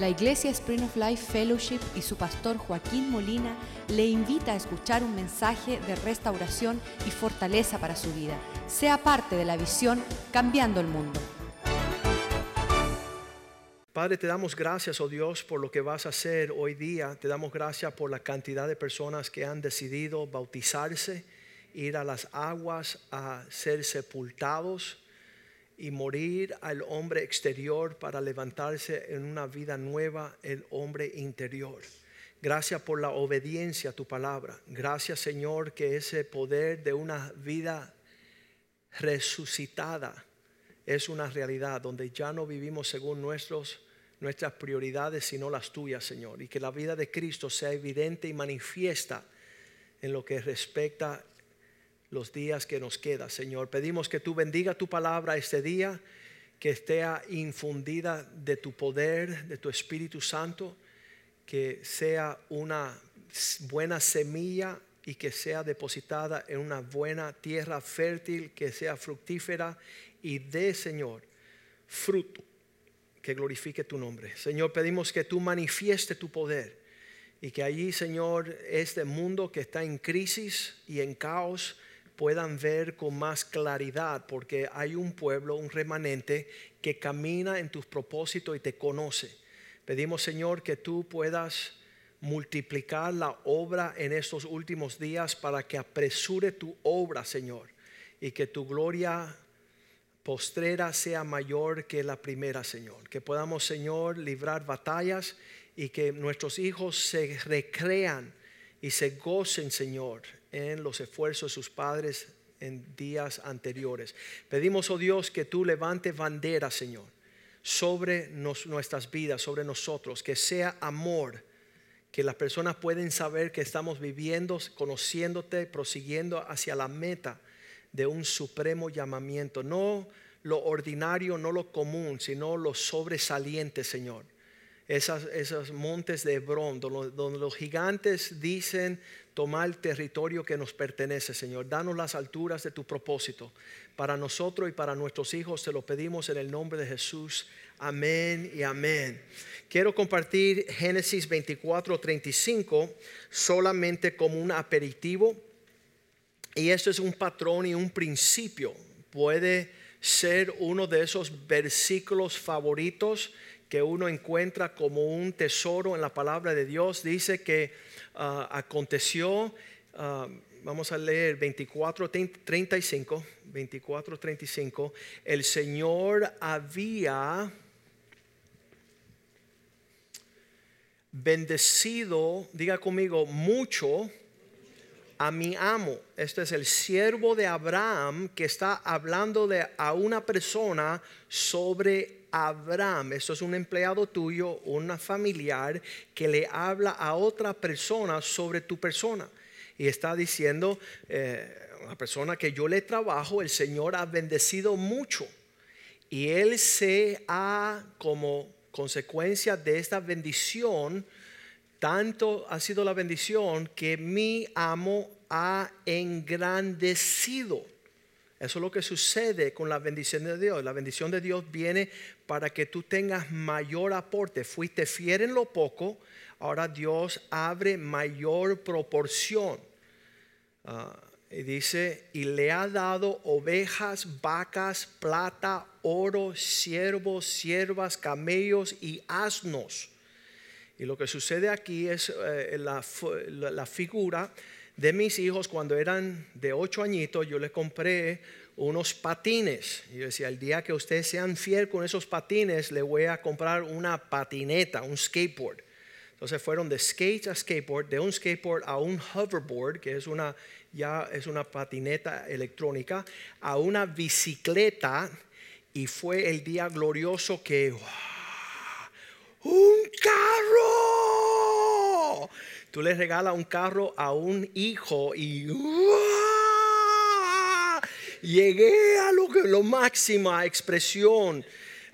La Iglesia Spring of Life Fellowship y su pastor Joaquín Molina le invita a escuchar un mensaje de restauración y fortaleza para su vida. Sea parte de la visión Cambiando el Mundo. Padre, te damos gracias, oh Dios, por lo que vas a hacer hoy día. Te damos gracias por la cantidad de personas que han decidido bautizarse, ir a las aguas a ser sepultados y morir al hombre exterior para levantarse en una vida nueva, el hombre interior. Gracias por la obediencia a tu palabra. Gracias Señor que ese poder de una vida resucitada es una realidad donde ya no vivimos según nuestros, nuestras prioridades, sino las tuyas, Señor. Y que la vida de Cristo sea evidente y manifiesta en lo que respecta los días que nos quedan, Señor. Pedimos que tú bendiga tu palabra este día, que esté infundida de tu poder, de tu Espíritu Santo, que sea una buena semilla y que sea depositada en una buena tierra fértil, que sea fructífera y dé, Señor, fruto que glorifique tu nombre. Señor, pedimos que tú manifieste tu poder y que allí, Señor, este mundo que está en crisis y en caos, puedan ver con más claridad, porque hay un pueblo, un remanente que camina en tus propósitos y te conoce. Pedimos, Señor, que tú puedas multiplicar la obra en estos últimos días para que apresure tu obra, Señor, y que tu gloria postrera sea mayor que la primera, Señor. Que podamos, Señor, librar batallas y que nuestros hijos se recrean y se gocen, Señor, en los esfuerzos de sus padres en días anteriores. Pedimos, oh Dios, que tú levantes bandera, Señor, sobre nuestras vidas, sobre nosotros, que sea amor, que las personas pueden saber que estamos viviendo, conociéndote, prosiguiendo hacia la meta de un supremo llamamiento, no lo ordinario, no lo común, sino lo sobresaliente, Señor esas, esos montes de Hebrón, donde, los gigantes dicen tomar territorio que nos pertenece, Señor. Danos las alturas de tu propósito. Para nosotros y para nuestros hijos te lo pedimos en el nombre de Jesús. Amén y amén. Quiero compartir Génesis 24, 35 solamente como un aperitivo. Y esto es un patrón y un principio. Puede ser uno de esos versículos favoritos que uno encuentra como un tesoro en la palabra de Dios. Dice que ah, aconteció, ah, vamos a leer 24, 35, 24, 35, el Señor había bendecido, diga conmigo, mucho a mi amo. Este es el siervo de Abraham que está hablando de a una persona sobre Abraham, esto es un empleado tuyo, una familiar que le habla a otra persona sobre tu persona. Y está diciendo, eh, una persona que yo le trabajo, el Señor ha bendecido mucho. Y Él se ha, como consecuencia de esta bendición, tanto ha sido la bendición que mi amo ha engrandecido. Eso es lo que sucede con la bendición de Dios. La bendición de Dios viene para que tú tengas mayor aporte. Fuiste fiel en lo poco, ahora Dios abre mayor proporción. Ah, y dice, y le ha dado ovejas, vacas, plata, oro, siervos, siervas, camellos y asnos. Y lo que sucede aquí es eh, la, la figura de mis hijos cuando eran de ocho añitos, yo les compré unos patines. Y yo decía, el día que ustedes sean fiel con esos patines, le voy a comprar una patineta, un skateboard. Entonces fueron de skate a skateboard, de un skateboard a un hoverboard, que es una, ya es una patineta electrónica, a una bicicleta. Y fue el día glorioso que, ¡un carro! Tú le regalas un carro a un hijo y llegué a lo, que, lo máxima expresión,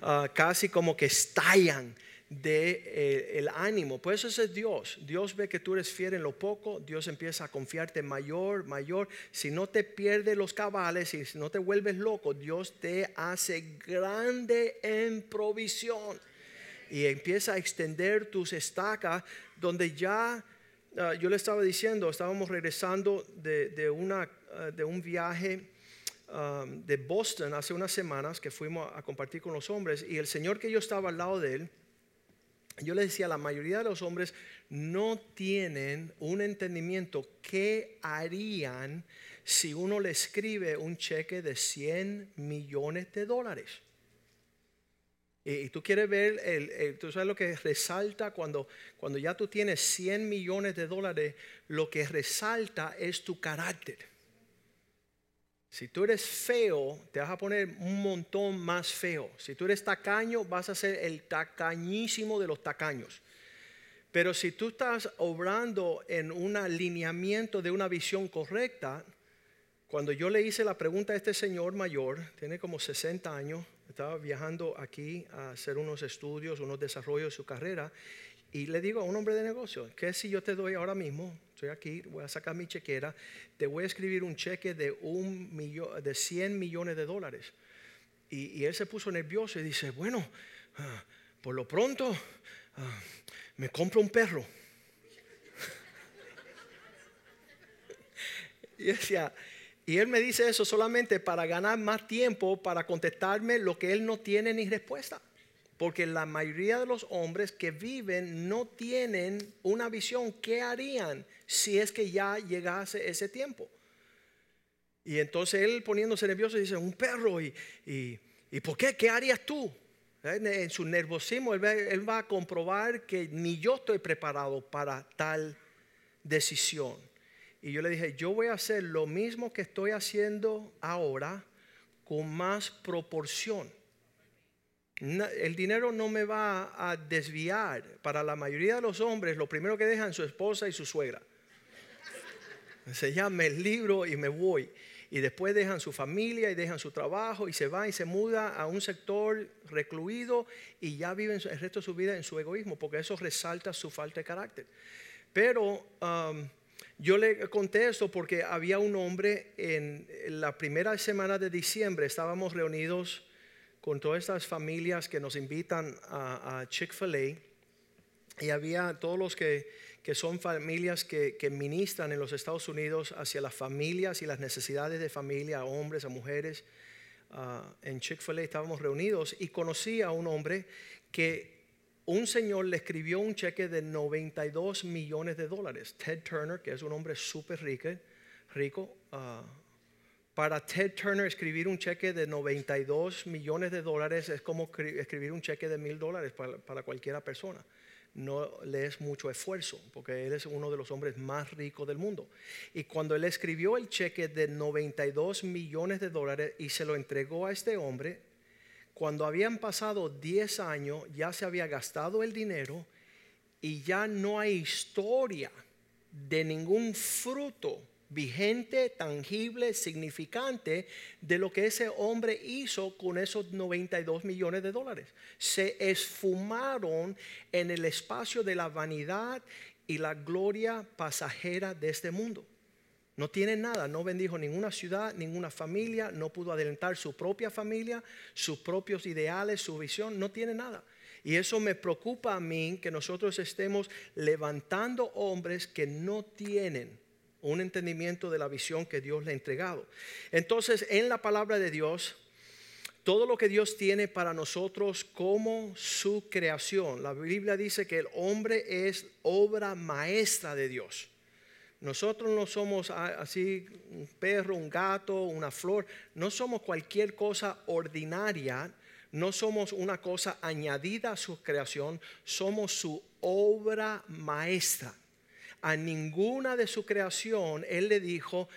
ah, casi como que estallan de eh, el ánimo. Pues eso es Dios. Dios ve que tú eres fiel en lo poco, Dios empieza a confiarte mayor, mayor. Si no te pierdes los cabales y si no te vuelves loco, Dios te hace grande en provisión. Y empieza a extender tus estacas donde ya, ah, yo le estaba diciendo, estábamos regresando de, una, ah, de un viaje um, de Boston hace unas semanas que fuimos a compartir con los hombres y el señor que yo estaba al lado de él, yo le decía, la mayoría de los hombres no tienen un entendimiento qué harían si uno le escribe un cheque de 100 millones de dólares. Y, tú quieres ver, el, tú sabes lo que resalta cuando, cuando ya tú tienes 100 millones de dólares, lo que resalta es tu carácter. Si tú eres feo, te vas a poner un montón más feo. Si tú eres tacaño, vas a ser el tacañísimo de los tacaños. Pero si tú estás obrando en un alineamiento de una visión correcta, cuando yo le hice la pregunta a este señor mayor, tiene como 60 años, estaba viajando aquí a hacer unos estudios, unos desarrollos de su carrera, y le digo a un hombre de negocio, ¿qué si yo te doy ahora mismo? Estoy aquí, voy a sacar mi chequera, te voy a escribir un cheque de, un millón, de 100 millones de dólares. Y, él se puso nervioso y dice, bueno, ah, por lo pronto ah, me compro un perro. y decía, y él me dice eso solamente para ganar más tiempo para contestarme lo que él no tiene ni respuesta. Porque la mayoría de los hombres que viven no tienen una visión. ¿Qué harían si es que ya llegase ese tiempo? Y entonces él poniéndose nervioso dice, un perro, ¿y, y, por qué? ¿Qué harías tú? ¿Eh? En su nerviosismo él va, él va a comprobar que ni yo estoy preparado para tal decisión. Y yo le dije, yo voy a hacer lo mismo que estoy haciendo ahora con más proporción el dinero no me va a desviar. Para la mayoría de los hombres, lo primero que dejan su esposa y su suegra. Se llama el libro y me voy. Y después dejan su familia y dejan su trabajo y se van y se muda a un sector recluido y ya viven el resto de su vida en su egoísmo, porque eso resalta su falta de carácter. Pero um, yo le conté esto porque había un hombre en la primera semana de diciembre, estábamos reunidos con todas estas familias que nos invitan a, Chick-fil-A. Y había todos los que, son familias que, ministran en los Estados Unidos hacia las familias y las necesidades de familia, a hombres, a mujeres. Ah, en Chick-fil-A estábamos reunidos y conocí a un hombre que un señor le escribió un cheque de 92 millones de dólares. Ted Turner, que es un hombre súper rico, rico uh, para Ted Turner escribir un cheque de 92 millones de dólares es como escribir un cheque de mil dólares para, para cualquiera persona. No le es mucho esfuerzo, porque él es uno de los hombres más ricos del mundo. Y cuando él escribió el cheque de 92 millones de dólares y se lo entregó a este hombre, cuando habían pasado 10 años ya se había gastado el dinero y ya no hay historia de ningún fruto vigente, tangible, significante de lo que ese hombre hizo con esos 92 millones de dólares. Se esfumaron en el espacio de la vanidad y la gloria pasajera de este mundo. No tiene nada, no bendijo ninguna ciudad, ninguna familia, no pudo adelantar su propia familia, sus propios ideales, su visión, no tiene nada. Y eso me preocupa a mí que nosotros estemos levantando hombres que no tienen un entendimiento de la visión que Dios le ha entregado. Entonces, en la palabra de Dios, todo lo que Dios tiene para nosotros como su creación. La Biblia dice que el hombre es obra maestra de Dios. Nosotros no somos así un perro, un gato, una flor. No somos cualquier cosa ordinaria. No somos una cosa añadida a su creación. Somos su obra maestra a ninguna de su creación Él le dijo,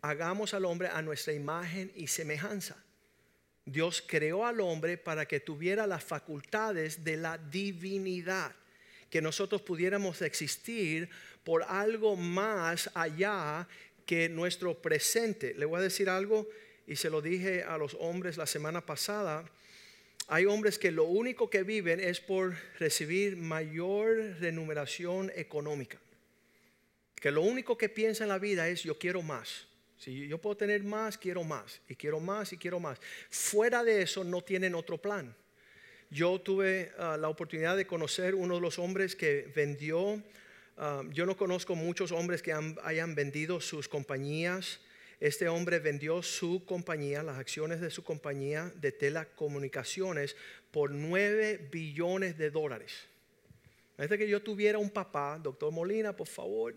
hagamos al hombre a nuestra imagen y semejanza. Dios creó al hombre para que tuviera las facultades de la divinidad, que nosotros pudiéramos existir por algo más allá que nuestro presente. Le voy a decir algo y se lo dije a los hombres la semana pasada. Hay hombres que lo único que viven es por recibir mayor remuneración económica que lo único que piensa en la vida es yo quiero más. Si yo puedo tener más, quiero más, y quiero más, y quiero más. Fuera de eso no tienen otro plan. Yo tuve ah, la oportunidad de conocer uno de los hombres que vendió, yo no conozco muchos hombres que hayan vendido sus compañías. Este hombre vendió su compañía, las acciones de su compañía de telecomunicaciones por 9 billones de dólares. Parece que yo tuviera un papá, doctor Molina, por favor.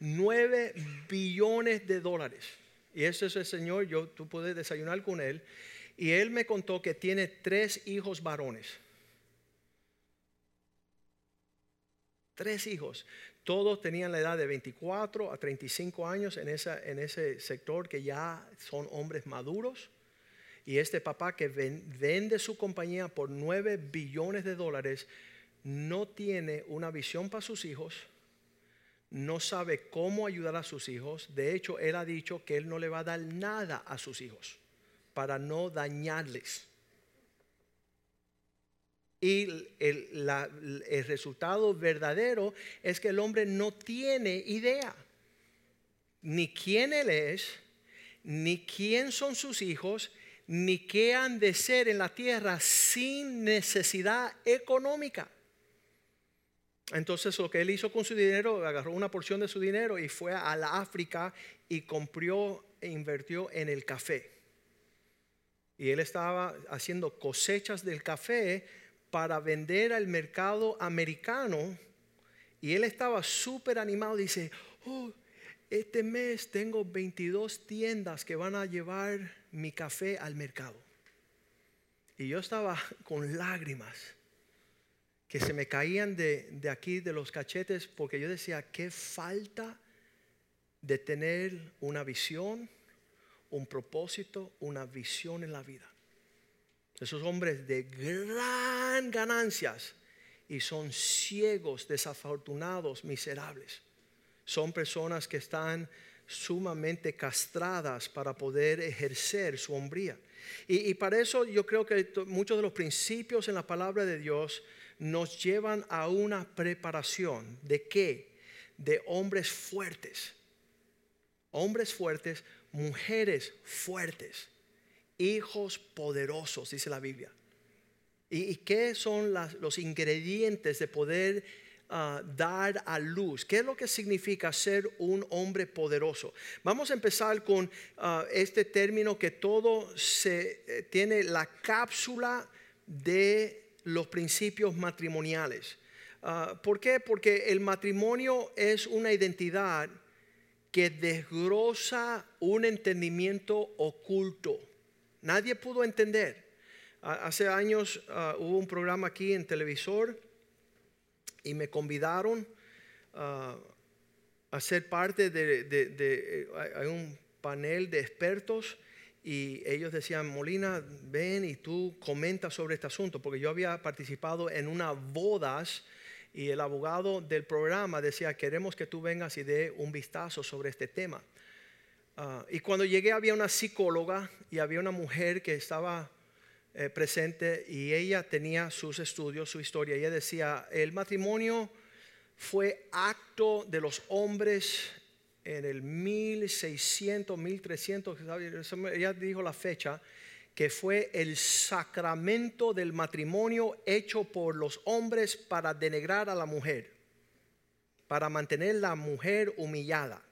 9 billones de dólares. Y ese es el Señor, yo, tú puedes desayunar con él. Y él me contó que tiene tres hijos varones. Tres hijos. Todos tenían la edad de 24 a 35 años en, esa, en ese sector que ya son hombres maduros. Y este papá que vende su compañía por 9 billones de dólares no tiene una visión para sus hijos, no sabe cómo ayudar a sus hijos. De hecho, él ha dicho que él no le va a dar nada a sus hijos para no dañarles. Y el, resultado verdadero es que el hombre no tiene idea ni quién él es, ni quién son sus hijos, ni qué han de ser en la tierra sin necesidad económica. Entonces lo que él hizo con su dinero, agarró una porción de su dinero y fue a la África y compró e invirtió en el café. Y él estaba haciendo cosechas del café para vender al mercado americano. Y él estaba súper animado. Dice, oh, este mes tengo 22 tiendas que van a llevar mi café al mercado. Y yo estaba con lágrimas que se me caían de, de aquí, de los cachetes, porque yo decía, qué falta de tener una visión un propósito, una visión en la vida. Esos hombres de gran ganancias y son ciegos, desafortunados, miserables. Son personas que están sumamente castradas para poder ejercer su hombría. Y, para eso yo creo que muchos de los principios en la palabra de Dios nos llevan a una preparación. ¿De qué? De hombres fuertes. Hombres fuertes mujeres fuertes, hijos poderosos, dice la Biblia. ¿Y, qué son los ingredientes de poder ah, dar a luz? ¿Qué es lo que significa ser un hombre poderoso? Vamos a empezar con ah, este término que todo se eh, tiene la cápsula de los principios matrimoniales. Ah, ¿Por qué? Porque el matrimonio es una identidad que desgrosa un entendimiento oculto. Nadie pudo entender. Hace años ah, hubo un programa aquí en televisor y me convidaron ah, a ser parte de, hay un panel de expertos y ellos decían, Molina, ven y tú comenta sobre este asunto, porque yo había participado en unas bodas y el abogado del programa decía, queremos que tú vengas y dé un vistazo sobre este tema. Ah, y cuando llegué había una psicóloga y había una mujer que estaba eh, presente y ella tenía sus estudios, su historia. Ella decía, el matrimonio fue acto de los hombres en el 1600, 1300, ella dijo la fecha, que fue el sacramento del matrimonio hecho por los hombres para denegrar a la mujer, para mantener la mujer humillada.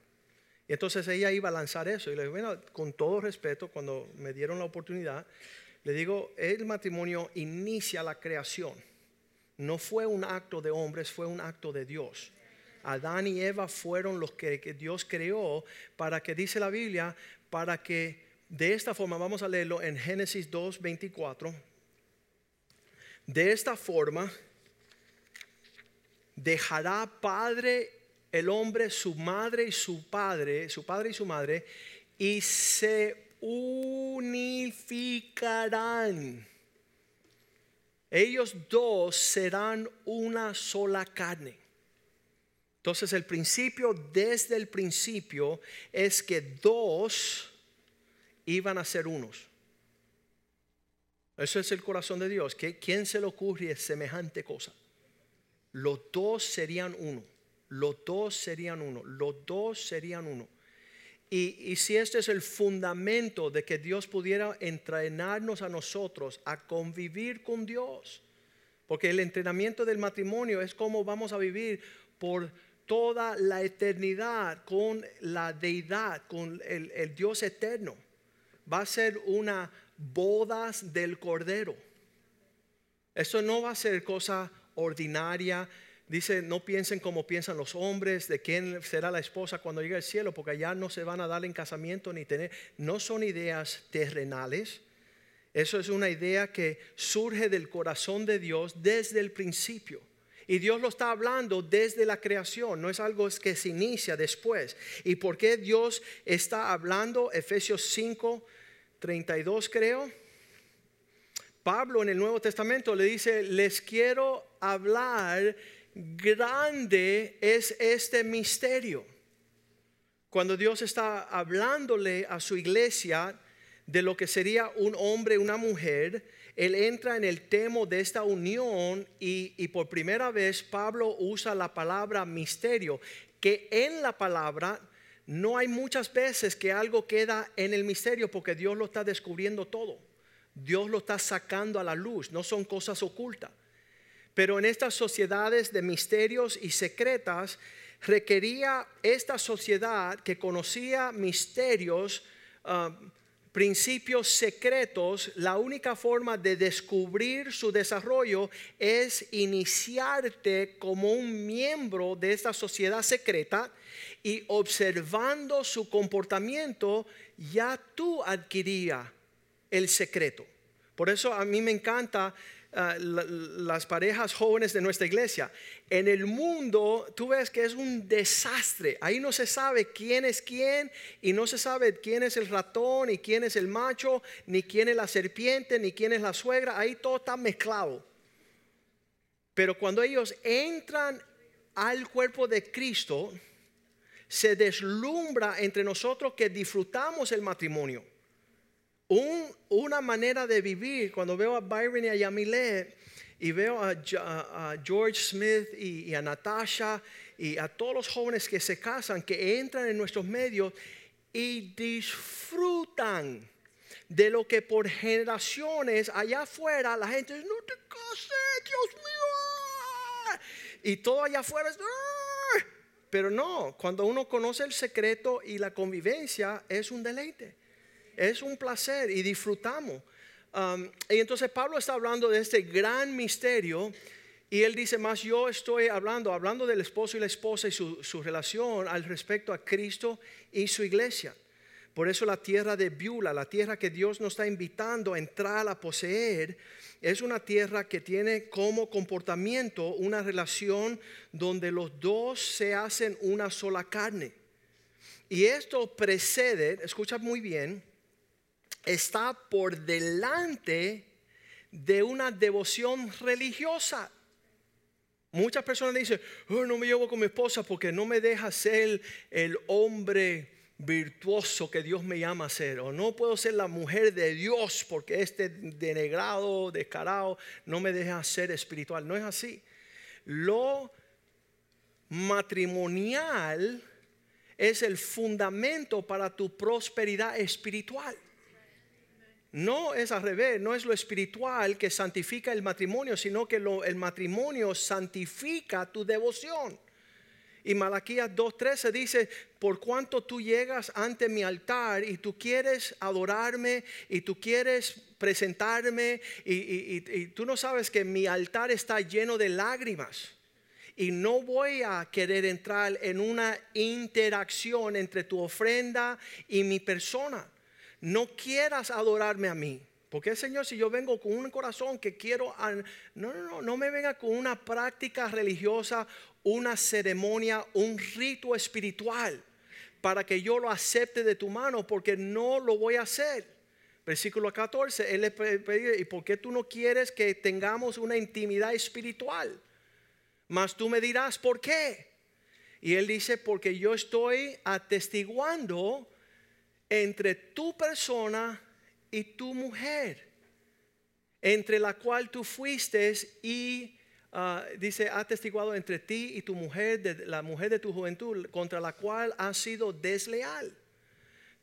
Y entonces ella iba a lanzar eso. Y le digo, bueno, con todo respeto, cuando me dieron la oportunidad, le digo, el matrimonio inicia la creación. No fue un acto de hombres, fue un acto de Dios. Adán y Eva fueron los que, que Dios creó para que, dice la Biblia, para que de esta forma, vamos a leerlo en Génesis 2, 24. De esta forma, dejará padre el hombre, su madre y su padre, su padre y su madre, y se unificarán. Ellos dos serán una sola carne. Entonces el principio desde el principio es que dos iban a ser unos. Eso es el corazón de Dios. ¿Quién se le ocurre semejante cosa? Los dos serían uno. Los dos serían uno. Los dos serían uno. Y, y si este es el fundamento de que Dios pudiera entrenarnos a nosotros a convivir con Dios, porque el entrenamiento del matrimonio es cómo vamos a vivir por toda la eternidad con la deidad, con el, el Dios eterno. Va a ser una bodas del Cordero. Eso no va a ser cosa ordinaria. Dice, no piensen como piensan los hombres, de quién será la esposa cuando llegue al cielo, porque allá no se van a dar en casamiento ni tener. No son ideas terrenales. Eso es una idea que surge del corazón de Dios desde el principio. Y Dios lo está hablando desde la creación, no es algo que se inicia después. ¿Y por qué Dios está hablando? Efesios 5, 32 creo. Pablo en el Nuevo Testamento le dice, les quiero hablar, grande es este misterio. Cuando Dios está hablándole a su iglesia de lo que sería un hombre, una mujer, él entra en el tema de esta unión y, y, por primera vez Pablo usa la palabra misterio, que en la palabra no hay muchas veces que algo queda en el misterio porque Dios lo está descubriendo todo. Dios lo está sacando a la luz, no son cosas ocultas. Pero en estas sociedades de misterios y secretas, requería esta sociedad que conocía misterios, uh, principios secretos, la única forma de descubrir su desarrollo es iniciarte como un miembro de esta sociedad secreta y observando su comportamiento, ya tú adquirías el secreto. Por eso a mí me encanta uh, las parejas jóvenes de nuestra iglesia. En el mundo tú ves que es un desastre. Ahí no se sabe quién es quién y no se sabe quién es el ratón y quién es el macho, ni quién es la serpiente, ni quién es la suegra. Ahí todo está mezclado. Pero cuando ellos entran al cuerpo de Cristo, se deslumbra entre nosotros que disfrutamos el matrimonio. Un, una manera de vivir, cuando veo a Byron y a Yamile y veo a, George Smith y, a Natasha y a todos los jóvenes que se casan, que entran en nuestros medios y disfrutan de lo que por generaciones allá afuera la gente dice, no te cases, Dios mío. Y todo allá afuera es... Pero no, cuando uno conoce el secreto y la convivencia es un deleite, es un placer y disfrutamos. Um, y entonces Pablo está hablando de este gran misterio y él dice más, yo estoy hablando, hablando del esposo y la esposa y su, su relación al respecto a Cristo y su iglesia. Por eso la tierra de Biula, la tierra que Dios nos está invitando a entrar a poseer, es una tierra que tiene como comportamiento una relación donde los dos se hacen una sola carne. Y esto precede, escucha muy bien, está por delante de una devoción religiosa. Muchas personas dicen, oh, no me llevo con mi esposa porque no me deja ser el hombre virtuoso que Dios me llama a ser. O no puedo ser la mujer de Dios porque este denegrado, descarado, no me deja ser espiritual. No es así. Lo matrimonial es el fundamento para tu prosperidad espiritual. No es al revés, no es lo espiritual que santifica el matrimonio, sino que lo, el matrimonio santifica tu devoción. Y Malaquías 2.13 dice, por cuanto tú llegas ante mi altar y tú quieres adorarme y tú quieres presentarme y, tú no sabes que mi altar está lleno de lágrimas. Y no voy a querer entrar en una interacción entre tu ofrenda y mi persona. No quieras adorarme a mí. Porque Señor, si yo vengo con un corazón que quiero, no, no, no, no me venga con una práctica religiosa una ceremonia, un rito espiritual para que yo lo acepte de tu mano, porque no lo voy a hacer. Versículo 14, él le pide, ¿y por qué tú no quieres que tengamos una intimidad espiritual? Mas tú me dirás, ¿por qué? Y él dice, porque yo estoy atestiguando entre tu persona y tu mujer, entre la cual tú fuiste y Ah, dice, ha testiguado entre ti y tu mujer, la mujer de tu juventud, contra la cual has sido desleal.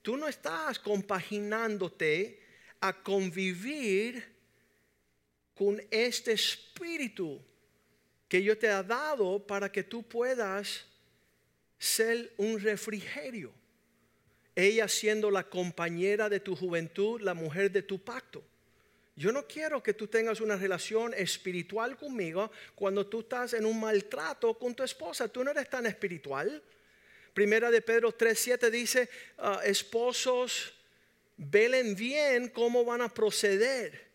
tú no estás compaginándote a convivir con este espíritu que yo te he dado para que tú puedas ser un refrigerio. Ella siendo la compañera de tu juventud, la mujer de tu pacto. Yo no quiero que tú tengas una relación espiritual conmigo cuando tú estás en un maltrato con tu esposa. Tú no eres tan espiritual. Primera de Pedro 3:7 dice, ah, esposos, velen bien cómo van a proceder.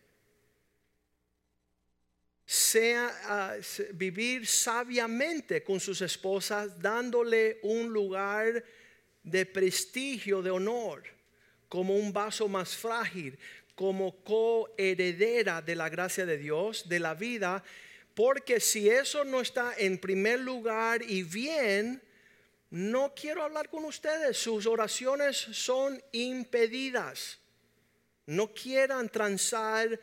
Sea ah, vivir sabiamente con sus esposas, dándole un lugar de prestigio, de honor, como un vaso más frágil, como coheredera de la gracia de Dios, de la vida, porque si eso no está en primer lugar y bien, no quiero hablar con ustedes, sus oraciones son impedidas. No quieran transar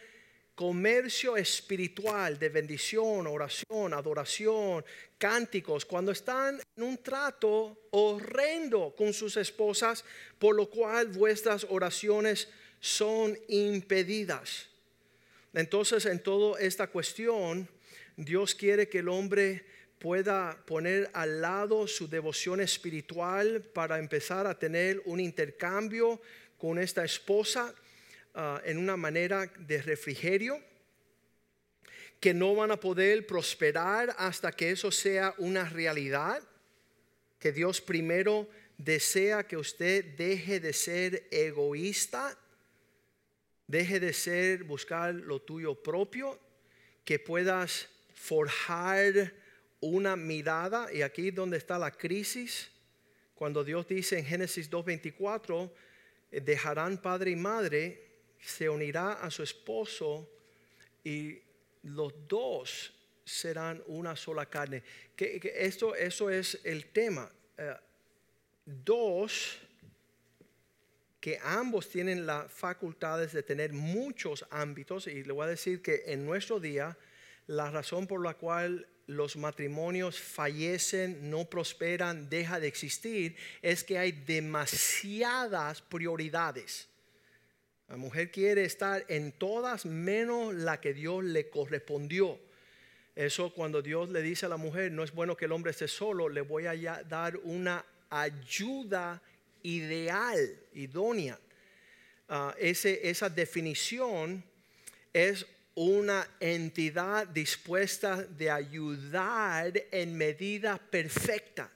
comercio espiritual de bendición, oración, adoración, cánticos, cuando están en un trato horrendo con sus esposas, por lo cual vuestras oraciones son impedidas. Entonces, en toda esta cuestión, Dios quiere que el hombre pueda poner al lado su devoción espiritual para empezar a tener un intercambio con esta esposa ah, en una manera de refrigerio, que no van a poder prosperar hasta que eso sea una realidad, que Dios primero desea que usted deje de ser egoísta, deje de ser buscar lo tuyo propio, que puedas forjar una mirada, y aquí donde está la crisis, cuando Dios dice en Génesis 2.24, eh, dejarán padre y madre, se unirá a su esposo y los dos serán una sola carne. Que, esto, eso es el tema. Eh, dos, que ambos tienen las facultades de tener muchos ámbitos, y le voy a decir que en nuestro día, la razón por la cual los matrimonios fallecen, no prosperan, deja de existir, es que hay demasiadas prioridades. La mujer quiere estar en todas menos la que Dios le correspondió. Eso cuando Dios le dice a la mujer, no es bueno que el hombre esté solo, le voy a dar una ayuda ideal, idónea. Ah, esa definición es una entidad dispuesta de ayudar en medida perfecta.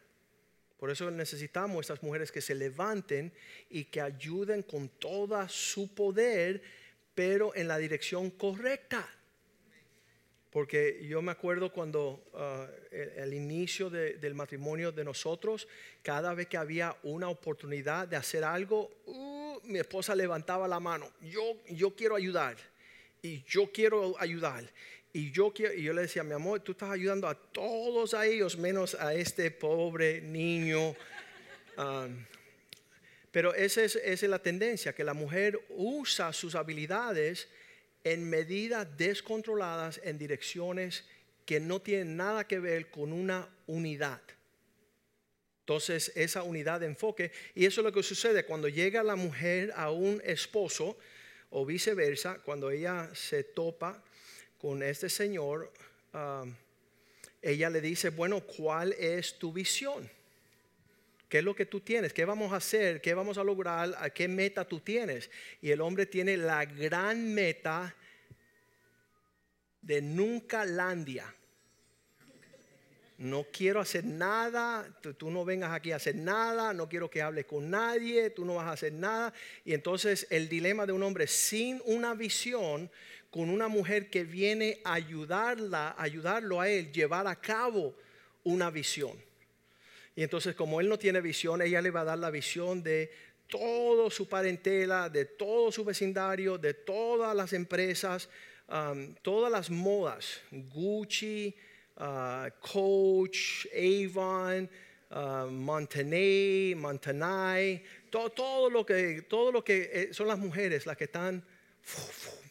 Por eso necesitamos estas mujeres que se levanten y que ayuden con todo su poder, pero en la dirección correcta. Porque yo me acuerdo cuando uh, el, inicio del matrimonio de nosotros, cada vez que había una oportunidad de hacer algo, uh, mi esposa levantaba la mano, yo, yo quiero ayudar y yo quiero ayudar. Y yo, y yo le decía, mi amor, tú estás ayudando a todos a ellos, menos a este pobre niño. Pero esa es, esa es la tendencia, que la mujer usa sus habilidades en medidas descontroladas en direcciones que no tienen nada que ver con una unidad. Entonces, esa unidad de enfoque, y eso es lo que sucede cuando llega la mujer a un esposo, o viceversa, cuando ella se topa con este señor, ella le dice, bueno, ¿cuál es tu visión? ¿Qué es lo que tú tienes? ¿Qué vamos a hacer? ¿Qué vamos a lograr? ¿A qué meta tú tienes? Y el hombre tiene la gran meta de nunca landia. No quiero hacer nada, tú, no vengas aquí a hacer nada, no quiero que hables con nadie, tú no vas a hacer nada. Y entonces el dilema de un hombre sin una visión, con una mujer que viene a ayudarla, ayudarlo a él, llevar a cabo una visión. Y entonces como él no tiene visión, ella le va a dar la visión de todo su parentela, de todo su vecindario, de todas las empresas, todas las modas, Gucci, uh, Coach, Avon, uh, Montanay, todo, todo, lo que, todo lo que eh, son las mujeres las que están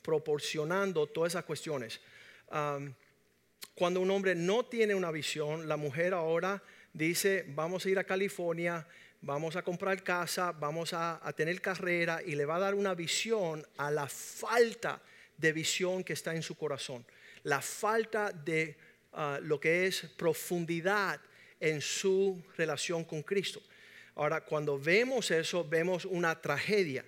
proporcionando todas esas cuestiones. Um, cuando un hombre no tiene una visión, la mujer ahora dice, vamos a ir a California, vamos a comprar casa, vamos a, a tener carrera y le va a dar una visión a la falta de visión que está en su corazón, la falta de ah, lo que es profundidad en su relación con Cristo. Ahora, cuando vemos eso, vemos una tragedia.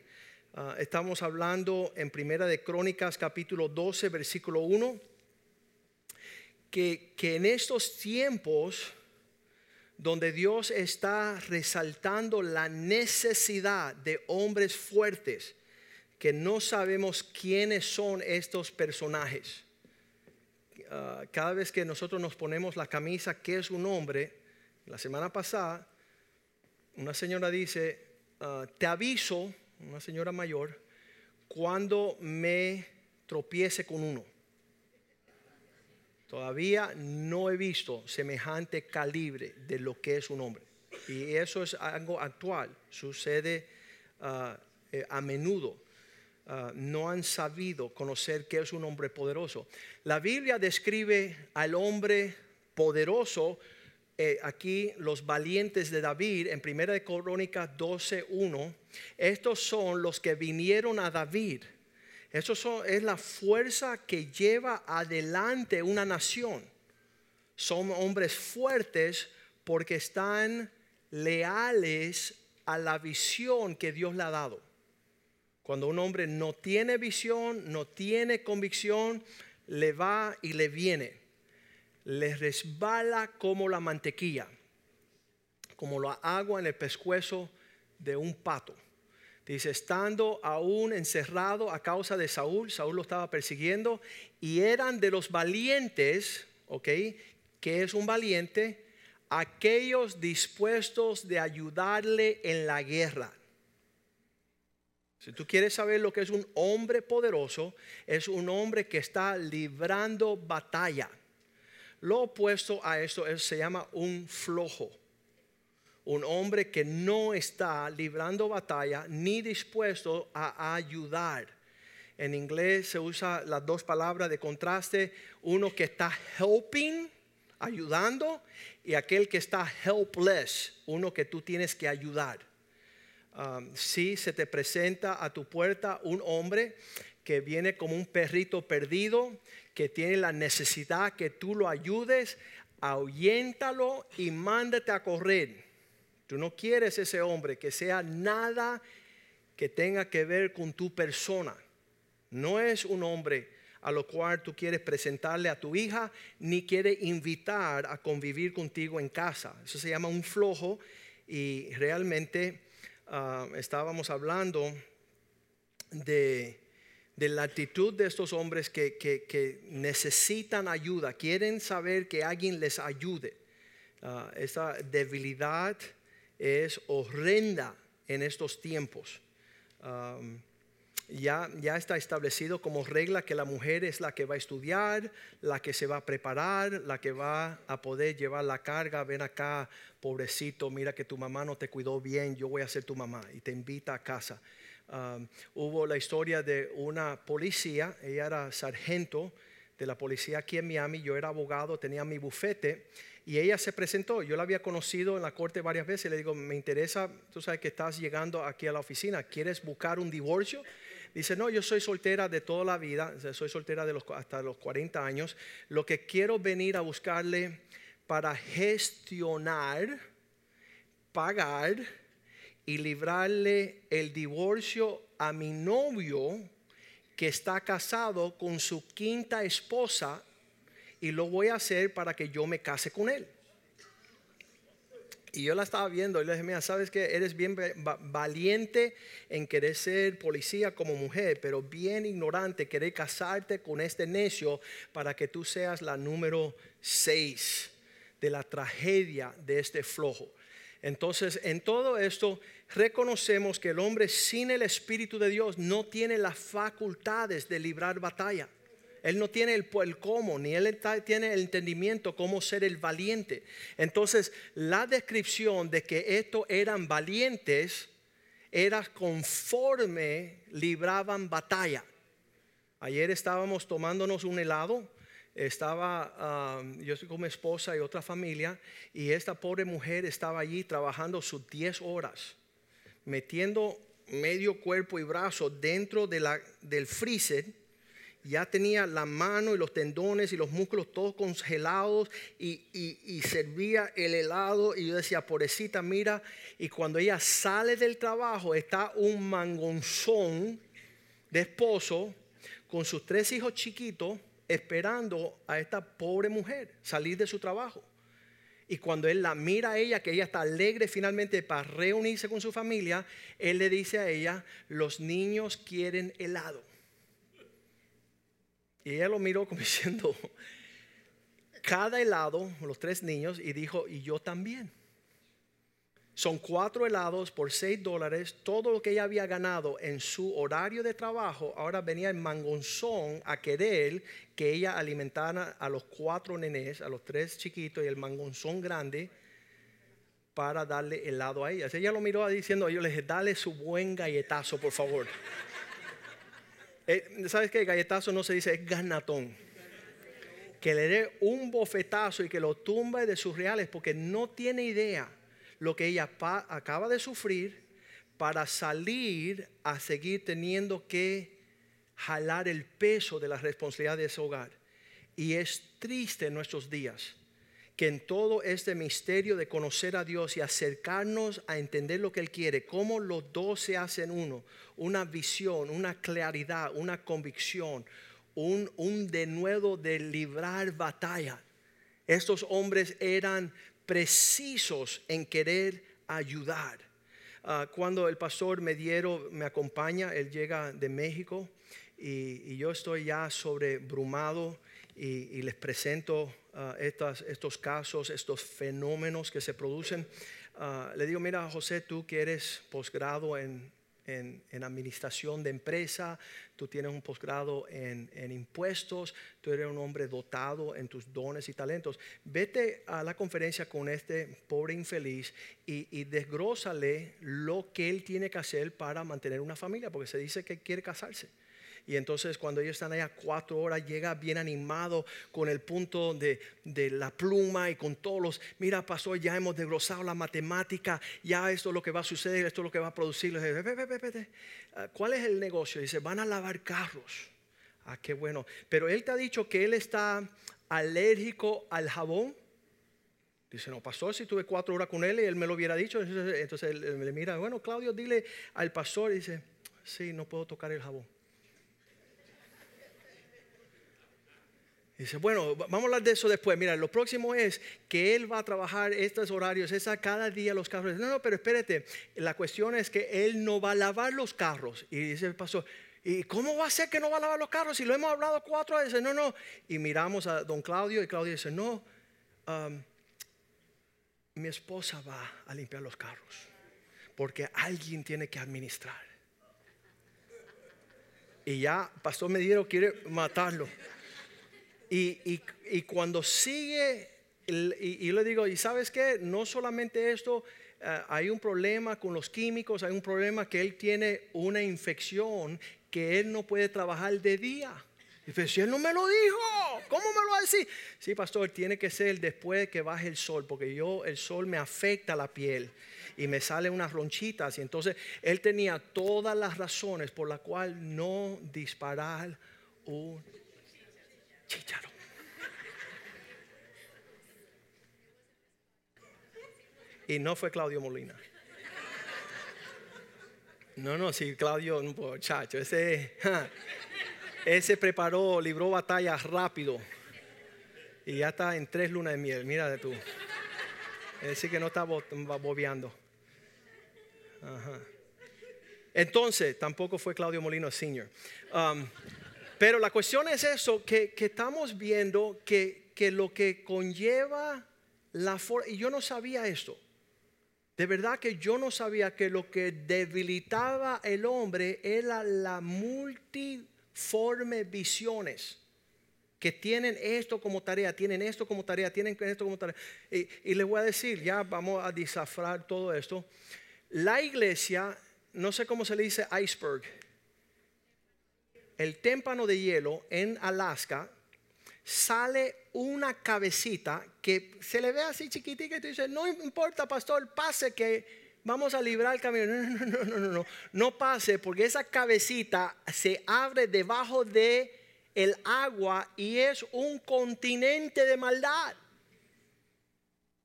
Ah, estamos hablando en Primera de Crónicas capítulo 12, versículo 1, que, que en estos tiempos donde Dios está resaltando la necesidad de hombres fuertes, que no sabemos quiénes son estos personajes. Ah, cada vez que nosotros nos ponemos la camisa, ¿qué es un hombre? La semana pasada, una señora dice, ah, te aviso, una señora mayor, cuando me tropiece con uno. Todavía no he visto semejante calibre de lo que es un hombre. Y eso es algo actual, sucede ah, eh, a menudo. Ah, no han sabido conocer qué es un hombre poderoso. La Biblia describe al hombre poderoso, eh, aquí los valientes de David, en 1 de Crónicas 12.1, estos son los que vinieron a David eso es la fuerza que lleva adelante una nación. Son hombres fuertes porque están leales a la visión que Dios le ha dado. Cuando un hombre no tiene visión, no tiene convicción, le va y le viene. Le resbala como la mantequilla, como la agua en el pescuezo de un pato. Dice, estando aún encerrado a causa de Saúl, Saúl lo estaba persiguiendo, y eran de los valientes, ¿ok? ¿Qué es un valiente? Aquellos dispuestos de ayudarle en la guerra. Si tú quieres saber lo que es un hombre poderoso, es un hombre que está librando batalla. Lo opuesto a esto se llama un flojo un hombre que no está librando batalla ni dispuesto a ayudar. En inglés se usa las dos palabras de contraste, uno que está helping, ayudando, y aquel que está helpless, uno que tú tienes que ayudar. Um, si se te presenta a tu puerta un hombre que viene como un perrito perdido, que tiene la necesidad que tú lo ayudes, ahuyéntalo y mándate a correr Tú no quieres ese hombre que sea nada que tenga que ver con tu persona. No es un hombre a lo cual tú quieres presentarle a tu hija, ni quiere invitar a convivir contigo en casa. Eso se llama un flojo y realmente ah, estábamos hablando de, la actitud de estos hombres que, necesitan ayuda, quieren saber que alguien les ayude. Ah, esa debilidad es horrenda en estos tiempos. Ya, ya está establecido como regla que la mujer es la que va a estudiar, la que se va a preparar, la que va a poder llevar la carga. Ven acá, pobrecito, mira que tu mamá no te cuidó bien, yo voy a ser tu mamá y te invita a casa. hubo la historia de una policía, ella era sargento de la policía aquí en Miami, yo era abogado, tenía mi bufete y ella se presentó, yo la había conocido en la corte varias veces, le digo, me interesa, tú sabes que estás llegando aquí a la oficina, ¿quieres buscar un divorcio? Dice, no, yo soy soltera de toda la vida, soy soltera de los, hasta los 40 años, lo que quiero venir a buscarle para gestionar, pagar y librarle el divorcio a mi novio que está casado con su quinta esposa y lo voy a hacer para que yo me case con él. Y yo la estaba viendo y le dije, mira, sabes que eres bien valiente en querer ser policía como mujer, pero bien ignorante querer casarte con este necio para que tú seas la número seis de la tragedia de este flojo. Entonces, en todo esto, reconocemos que el hombre sin el Espíritu de Dios no tiene las facultades de librar batalla. Él no tiene el, el cómo, ni él tiene el entendimiento cómo ser el valiente. Entonces, la descripción de que estos eran valientes era conforme libraban batalla. Ayer estábamos tomándonos un helado estaba, yo estoy con mi esposa y otra familia, y esta pobre mujer estaba allí trabajando sus 10 horas, metiendo medio cuerpo y brazo dentro de la, del freezer ya tenía la mano y los tendones y los músculos todos congelados y, servía el helado y yo decía, pobrecita, mira, y cuando ella sale del trabajo está un mangonzón de esposo con sus tres hijos chiquitos esperando a esta pobre mujer salir de su trabajo. Y cuando él la mira a ella, que ella está alegre finalmente para reunirse con su familia, él le dice a ella, los niños quieren helado. Y ella lo miró como diciendo, cada helado, los tres niños, y dijo, y yo también. Son cuatro helados por seis dólares. Todo lo que ella había ganado en su horario de trabajo, ahora venía en mangonzón a querer que ella alimentara a los cuatro nenes, a los tres chiquitos y el mangonzón grande para darle helado a ella. Ella lo miró diciendo, yo le dije, dale su buen galletazo, por favor. Eh, ¿Sabes qué? Galletazo no se dice, es ganatón. Que le dé un bofetazo y que lo tumbe de sus reales porque no tiene idea lo que ella acaba de sufrir para salir a seguir teniendo que jalar el peso de la responsabilidad de ese hogar. Y es triste en nuestros días que en todo este misterio de conocer a Dios y acercarnos a entender lo que Él quiere, cómo los dos se hacen uno, una visión, una claridad, una convicción, un, un denuedo de librar batalla. Estos hombres eran precisos en querer ayudar. Ah, cuando el pastor Mediero me acompaña, él llega de México y, yo estoy ya sobrebrumado y, y les presento Ah, estos casos, estos fenómenos que se producen. Ah, le digo, mira José, tú que eres posgrado en, en, administración de empresa, tú tienes un posgrado en, en, impuestos, tú eres un hombre dotado en tus dones y talentos. Vete a la conferencia con este pobre infeliz y, y desgrósale lo que él tiene que hacer para mantener una familia, porque se dice que quiere casarse. Y entonces cuando ellos están allá cuatro horas, llega bien animado con el punto de, la pluma y con todos los, mira pastor, ya hemos desglosado la matemática, ya esto es lo que va a suceder, esto es lo que va a producir. Ah, ¿Cuál es el negocio? Dice, van a lavar carros. Ah, qué bueno. Pero él te ha dicho que él está alérgico al jabón. Dice, no, pastor, si tuve cuatro horas con él y él me lo hubiera dicho. Entonces, él, le mira, bueno, Claudio, dile al pastor. dice, sí, no puedo tocar el jabón. Dice, bueno, vamos a hablar de eso después. Mira, lo próximo es que él va a trabajar estos horarios, esa cada día los carros. No, no, pero espérate, la cuestión es que él no va a lavar los carros. Y dice el pastor, ¿y cómo va a ser que no va a lavar los carros si lo hemos hablado cuatro veces? No, no. Y miramos a don Claudio y Claudio dice, no, mi esposa va a limpiar los carros porque alguien tiene que administrar. Y ya, Pastor Mediero quiere matarlo. Y, cuando sigue, y, yo le digo, ¿y sabes qué? No solamente esto, eh, hay un problema con los químicos, hay un problema que él tiene una infección que él no puede trabajar de día. Y dice, si él no me lo dijo, ¿cómo me lo va a decir? Sí, pastor, tiene que ser después de que baje el sol, porque yo, el sol me afecta la piel y me salen unas ronchitas. Y entonces él tenía todas las razones por las cuales no disparar un Chicharo. Y no fue Claudio Molina. No, no, sí, Claudio, un muchacho, ese, ese preparó, libró batallas rápido. Y ya está en tres lunas de miel, mira de tú. Es decir, que no está bobeando. Entonces, tampoco fue Claudio Molina Senior. Um, pero la cuestión es eso, que, estamos viendo que, lo que conlleva la forma, y yo no sabía esto, de verdad que yo no sabía que lo que debilitaba el hombre era la multiforme visiones que tienen esto como tarea, tienen esto como tarea, tienen esto como tarea. Y, y les voy a decir, ya vamos a desafrar todo esto. La iglesia, no sé cómo se le dice iceberg, el témpano de hielo en Alaska sale una cabecita que se le ve así chiquitica y tú dices, no importa, pastor, pase que vamos a librar el camino. No, no, no, no, no, no, no pase porque esa cabecita se abre debajo de el agua y es un continente de maldad.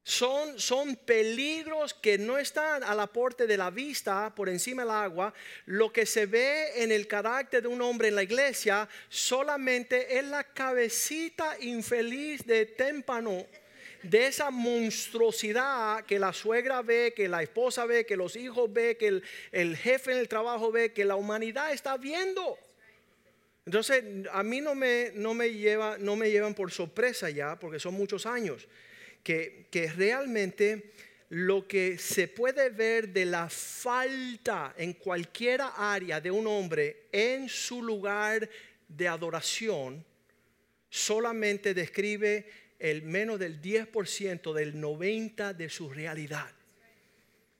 Son, son peligros que no están al aporte de la vista por encima del agua. Lo que se ve en el carácter de un hombre en la iglesia solamente es la cabecita infeliz de témpano de esa monstruosidad que la suegra ve, que la esposa ve, que los hijos ve, que el, el jefe en el trabajo ve, que la humanidad está viendo. Entonces, a mí no me, no me, lleva, no me llevan por sorpresa ya, porque son muchos años que, realmente lo que se puede ver de la falta en cualquier área de un hombre en su lugar de adoración solamente describe el menos del 10% del 90% de su realidad.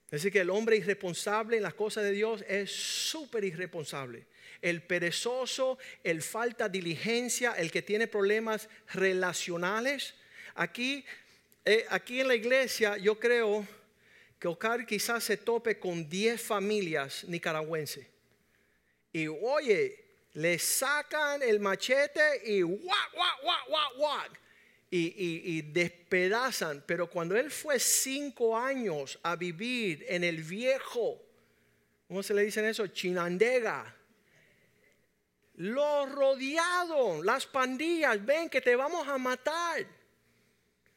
Es decir, que el hombre irresponsable en las cosas de Dios es súper irresponsable. El perezoso, el falta diligencia, el que tiene problemas relacionales. Aquí eh, aquí en la iglesia yo creo que Oscar quizás se tope con 10 familias nicaragüenses. Y oye, le sacan el machete y guac, guac, guac, guac, guac. Y, y, despedazan. Pero cuando él fue cinco años a vivir en el viejo, ¿cómo se le dicen eso? Chinandega. Lo rodearon, las pandillas, ven que te vamos a matar.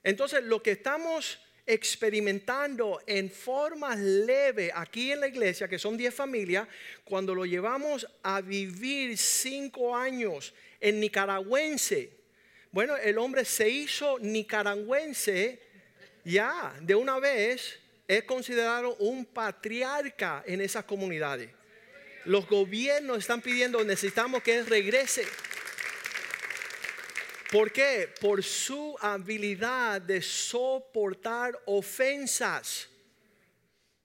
Entonces, lo que estamos experimentando en forma leve aquí en la iglesia, que son 10 familias, cuando lo llevamos a vivir cinco años en nicaragüense, bueno, el hombre se hizo nicaragüense ya de una vez, es considerado un patriarca en esas comunidades. Los gobiernos están pidiendo, necesitamos que él regrese. ¿Por qué? Por su habilidad de soportar ofensas.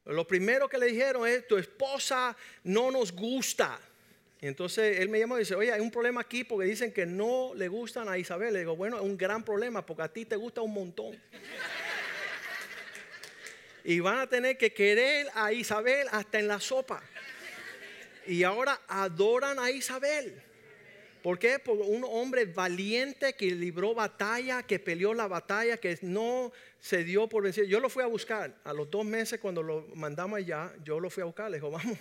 Lo primero que le dijeron es, tu esposa no nos gusta. Y entonces él me llamó y dice, oye, hay un problema aquí porque dicen que no le gustan a Isabel. Le digo, bueno, es un gran problema porque a ti te gusta un montón. y van a tener que querer a Isabel hasta en la sopa. Y ahora adoran a Isabel. ¿Por qué? Por un hombre valiente que libró batalla, que peleó la batalla, que no se dio por vencido. Yo lo fui a buscar. A los dos meses cuando lo mandamos allá, yo lo fui a buscar. Le dijo, vamos,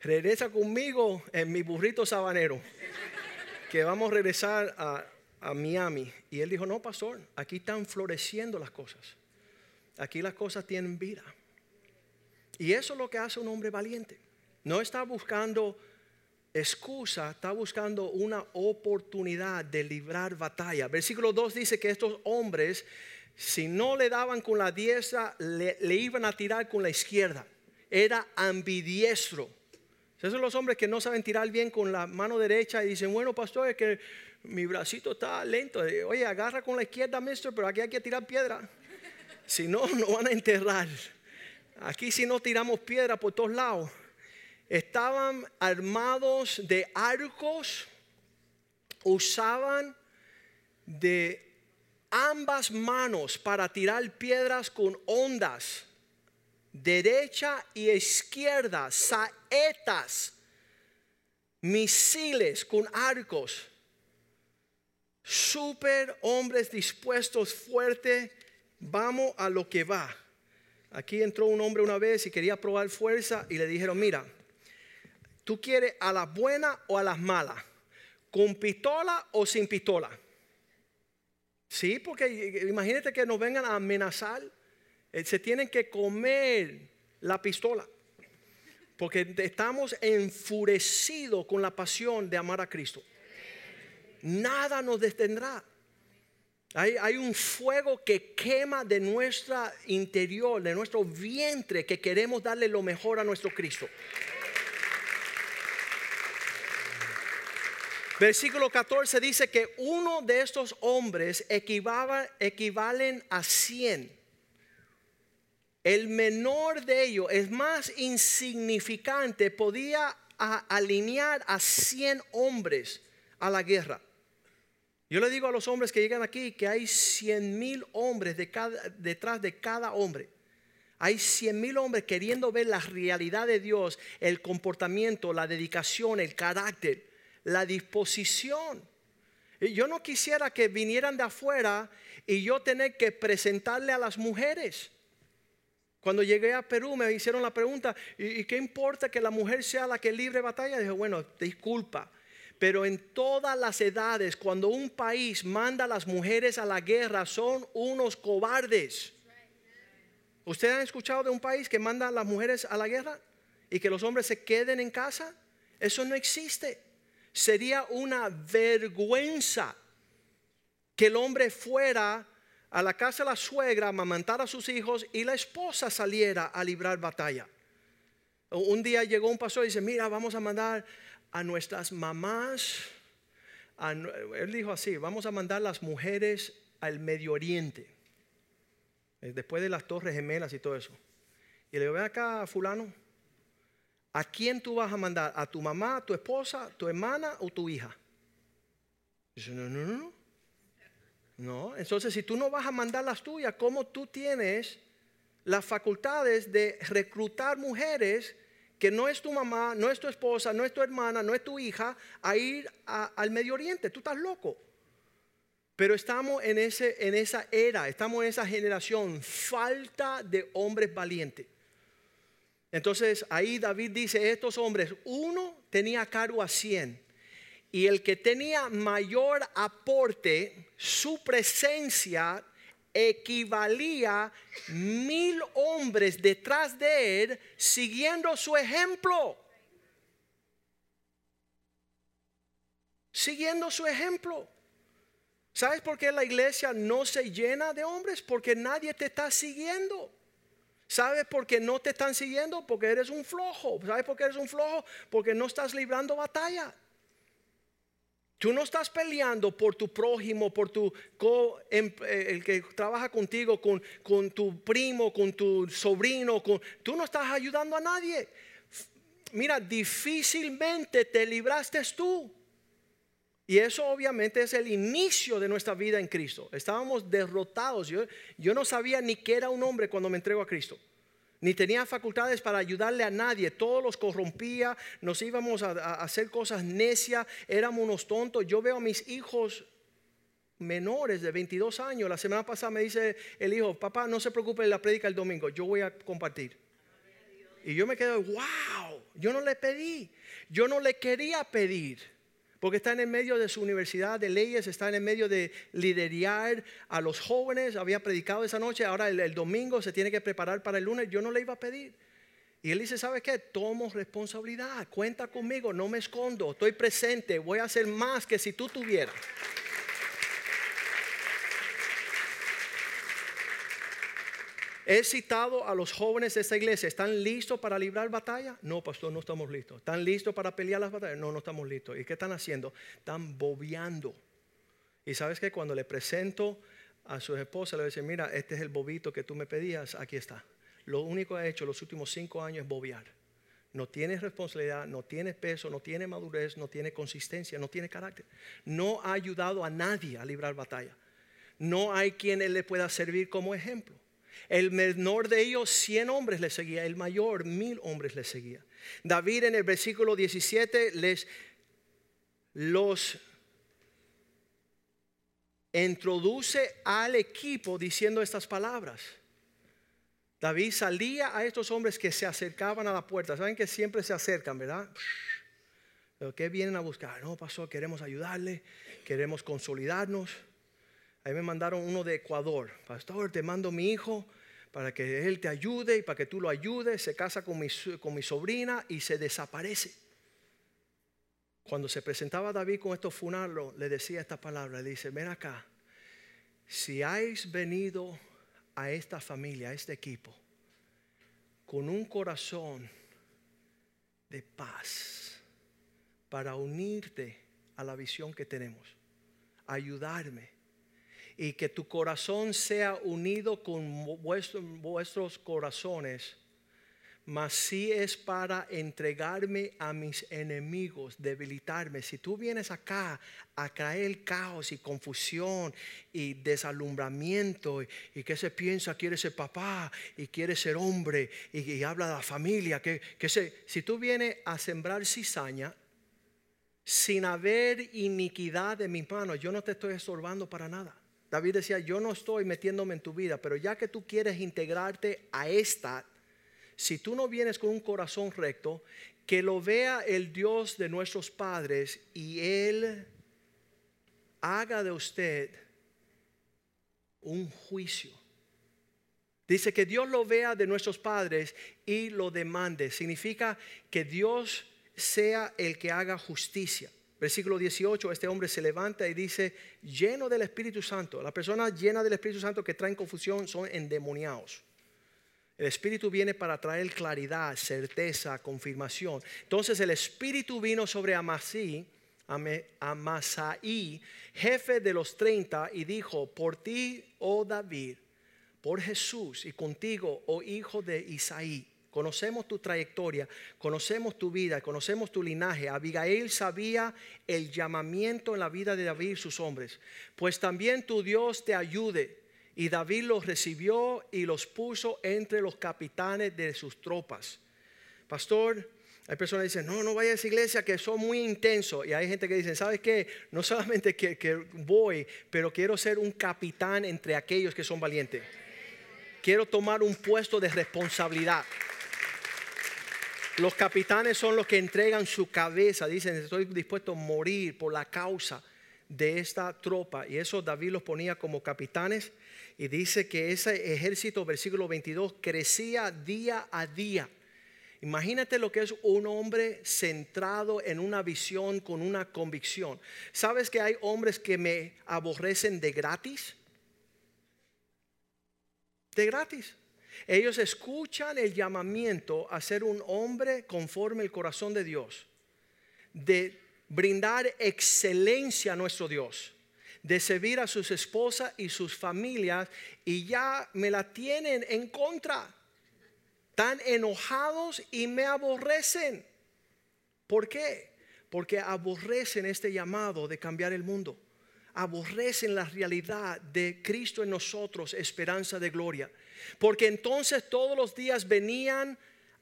regresa conmigo en mi burrito sabanero, que vamos a regresar a, a Miami. Y él dijo, no, pastor, aquí están floreciendo las cosas. Aquí las cosas tienen vida. Y eso es lo que hace un hombre valiente. No está buscando excusa, está buscando una oportunidad de librar batalla. Versículo 2 dice que estos hombres, si no le daban con la diestra, le, iban a tirar con la izquierda. Era ambidiestro. Esos son los hombres que no saben tirar bien con la mano derecha y dicen, bueno, pastor, es que mi bracito está lento. Oye, agarra con la izquierda, mister, pero aquí hay que tirar piedra. Si no, no van a enterrar. Aquí si no tiramos piedra por todos lados estaban armados de arcos, usaban de ambas manos para tirar piedras con ondas, derecha y izquierda, saetas, misiles con arcos. Super hombres dispuestos, fuerte, vamos a lo que va. Aquí entró un hombre una vez y quería probar fuerza y le dijeron, mira, ¿Tú quieres a las buenas o a las malas? ¿Con pistola o sin pistola? Sí, porque imagínate que nos vengan a amenazar. Eh, se tienen que comer la pistola. Porque estamos enfurecidos con la pasión de amar a Cristo. Nada nos detendrá. Hay, un fuego que quema de nuestra interior, de nuestro vientre, que queremos darle lo mejor a nuestro Cristo. Versículo 14 dice que uno de estos hombres equivalen a 100. El menor de ellos, es más insignificante, podía alinear a 100 hombres a la guerra. Yo le digo a los hombres que llegan aquí que hay 100 mil hombres detrás de cada hombre. Hay 100 mil hombres queriendo ver la realidad de Dios, el comportamiento, la dedicación, el carácter, la disposición. Yo no quisiera que vinieran de afuera y yo tener que presentarle a las mujeres. Cuando llegué a Perú me hicieron la pregunta, ¿y, qué importa que la mujer sea la que libre batalla? Dije, bueno, disculpa, pero en todas las edades, cuando un país manda a las mujeres a la guerra, son unos cobardes. ¿Ustedes han escuchado de un país que manda a las mujeres a la guerra y que los hombres se queden en casa? Eso no existe. Sería una vergüenza que el hombre fuera a la casa de la suegra amamantar a sus hijos y la esposa saliera a librar batalla. Un día llegó un pastor y dice, mira, vamos a mandar a nuestras mamás, él dijo así, vamos a mandar las mujeres al Medio Oriente, eh, después de las torres gemelas y todo eso. Y le digo, ven acá, fulano, ¿a quién tú vas a mandar? ¿A tu mamá, tu esposa, tu hermana o tu hija? Dice, no, no, no. No, entonces si tú no vas a mandar las tuyas, ¿cómo tú tienes las facultades de reclutar mujeres que no es tu mamá, no es tu esposa, no es tu hermana, no es tu hija, a ir al Medio Oriente? Tú estás loco. Pero estamos en, ese, en esa era, estamos en esa generación, falta de hombres valientes. Entonces ahí David dice, estos hombres, uno tenía cargo a 100 y el que tenía mayor aporte, su presencia equivalía mil hombres detrás de él siguiendo su ejemplo. Siguiendo su ejemplo. ¿Sabes por qué la iglesia no se llena de hombres? Porque nadie te está siguiendo. ¿Sabes por qué no te están siguiendo? Porque eres un flojo. ¿Sabes por qué eres un flojo? Porque no estás librando batalla. Tú no estás peleando por tu prójimo, por tu em, eh, el que trabaja contigo, con, con tu primo, con tu sobrino. Tú no estás ayudando a nadie. Mira, difícilmente te libraste tú. Y eso obviamente es el inicio de nuestra vida en Cristo. Estábamos derrotados. Yo, no sabía ni que era un hombre cuando me entrego a Cristo ni tenía facultades para ayudarle a nadie. Todos los corrompía, nos íbamos a, hacer cosas necias, éramos unos tontos. Yo veo a mis hijos menores de 22 años. La semana pasada me dice el hijo, papá, no se preocupe la prédica el domingo, yo voy a compartir. Y yo me quedo, wow, yo no le pedí, yo no le quería pedir porque está en el medio de su universidad de leyes, está en el medio de liderar a los jóvenes, había predicado esa noche, ahora el, domingo se tiene que preparar para el lunes, yo no le iba a pedir. Y él dice, ¿sabe qué? Tomo responsabilidad, cuenta conmigo, no me escondo, estoy presente, voy a hacer más que si tú tuvieras. He citado a los jóvenes de esta iglesia, ¿están listos para librar batalla? No, pastor, no estamos listos. ¿Están listos para pelear las batallas? No, no estamos listos. ¿Y qué están haciendo? Están bobeando. Y sabes que cuando le presento a su esposa, le dice, mira, este es el bobito que tú me pedías, aquí está. Lo único que ha hecho los últimos cinco años es bobear. No tiene responsabilidad, no tiene peso, no tiene madurez, no tiene consistencia, no tiene carácter. No ha ayudado a nadie a librar batalla. No hay quien él le pueda servir como ejemplo. El menor de ellos, 100 hombres le seguía, el mayor, mil hombres le seguía. David en el versículo 17 les los introduce al equipo diciendo estas palabras. David salía a estos hombres que se acercaban a la puerta. Saben que siempre se acercan, ¿verdad? Pero ¿qué vienen a buscar? No, pasó, queremos ayudarle, queremos consolidarnos. Ahí me mandaron uno de Ecuador. Pastor, te mando mi hijo para que él te ayude y para que tú lo ayudes. Se casa con mi, con mi sobrina y se desaparece. Cuando se presentaba David con estos funerales, le decía esta palabra. Le dice, ven acá. Si habéis venido a esta familia, a este equipo, con un corazón de paz para unirte a la visión que tenemos, ayudarme y que tu corazón sea unido con vuestros corazones, mas sí es para entregarme a mis enemigos, debilitarme. Si tú vienes acá a traer caos y confusión y desalumbramiento y, que se piensa quiere ser papá y quiere ser hombre y, habla de la familia, que, que si tú vienes a sembrar cizaña sin haber iniquidad en mis manos, yo no te estoy estorbando para nada. David decía, yo no estoy metiéndome en tu vida, pero ya que tú quieres integrarte a esta si tú no vienes con un corazón recto, que lo vea el Dios de nuestros padres y Él haga de usted un juicio. Dice que Dios lo vea de nuestros padres y lo demande. Significa que Dios sea el que haga justicia. Versículo 18, este hombre se levanta y dice, lleno del Espíritu Santo. Las personas llenas del Espíritu Santo que traen confusión son endemoniados. El Espíritu viene para traer claridad, certeza, confirmación. Entonces el Espíritu vino sobre Amasí, Amasaí, jefe de los treinta, y dijo, por ti, oh David, por Jesús y contigo, oh hijo de Isaí, conocemos tu trayectoria, conocemos tu vida, conocemos tu linaje. Abigail sabía el llamamiento en la vida de David y sus hombres. Pues también tu Dios te ayude y David los recibió y los puso entre los capitanes de sus tropas. Pastor, hay personas que dicen, no, no vaya a esa iglesia que son muy intensos. Y hay gente que dice, ¿sabes qué? No solamente que voy, pero quiero ser un capitán entre aquellos que son valientes. Quiero tomar un puesto de responsabilidad. Los capitanes son los que entregan su cabeza, dicen, estoy dispuesto a morir por la causa de esta tropa. Y eso David los ponía como capitanes y dice que ese ejército, versículo 22, crecía día a día. Imagínate lo que es un hombre centrado en una visión con una convicción. ¿Sabes que hay hombres que me aborrecen de gratis? De gratis. Ellos escuchan el llamamiento a ser un hombre conforme el corazón de Dios, de brindar excelencia a nuestro Dios de servir a sus esposas y sus familias y ya me la tienen en contra. Tan enojados y me aborrecen. ¿Por qué? Porque aborrecen este llamado de cambiar el mundo. Aborrecen la realidad de Cristo en nosotros, esperanza de gloria. Porque entonces todos los días venían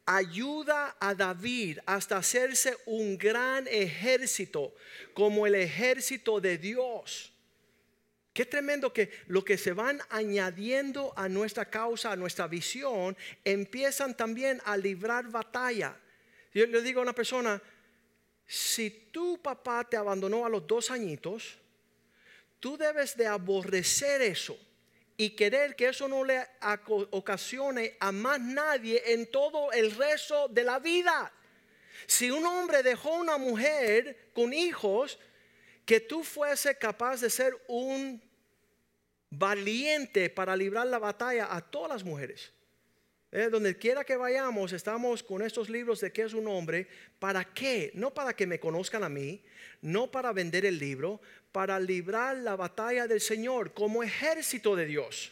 ayuda a David hasta hacerse un gran ejército como el ejército de Dios. Qué tremendo que lo que se van añadiendo a nuestra causa, a nuestra visión, empiezan también a librar batalla. Yo le digo a una persona, si tu papá te abandonó a los dos añitos, tú debes de aborrecer eso y querer que eso no le ocasione a más nadie en todo el resto de la vida. Si un hombre dejó una mujer con hijos, que tú fuese capaz de ser un valiente para librar la batalla a todas las mujeres. Eh, donde quiera que vayamos, estamos con estos libros de qué es un hombre. ¿Para qué? No para que me conozcan a mí, no para vender el libro, para librar la batalla del Señor como ejército de Dios.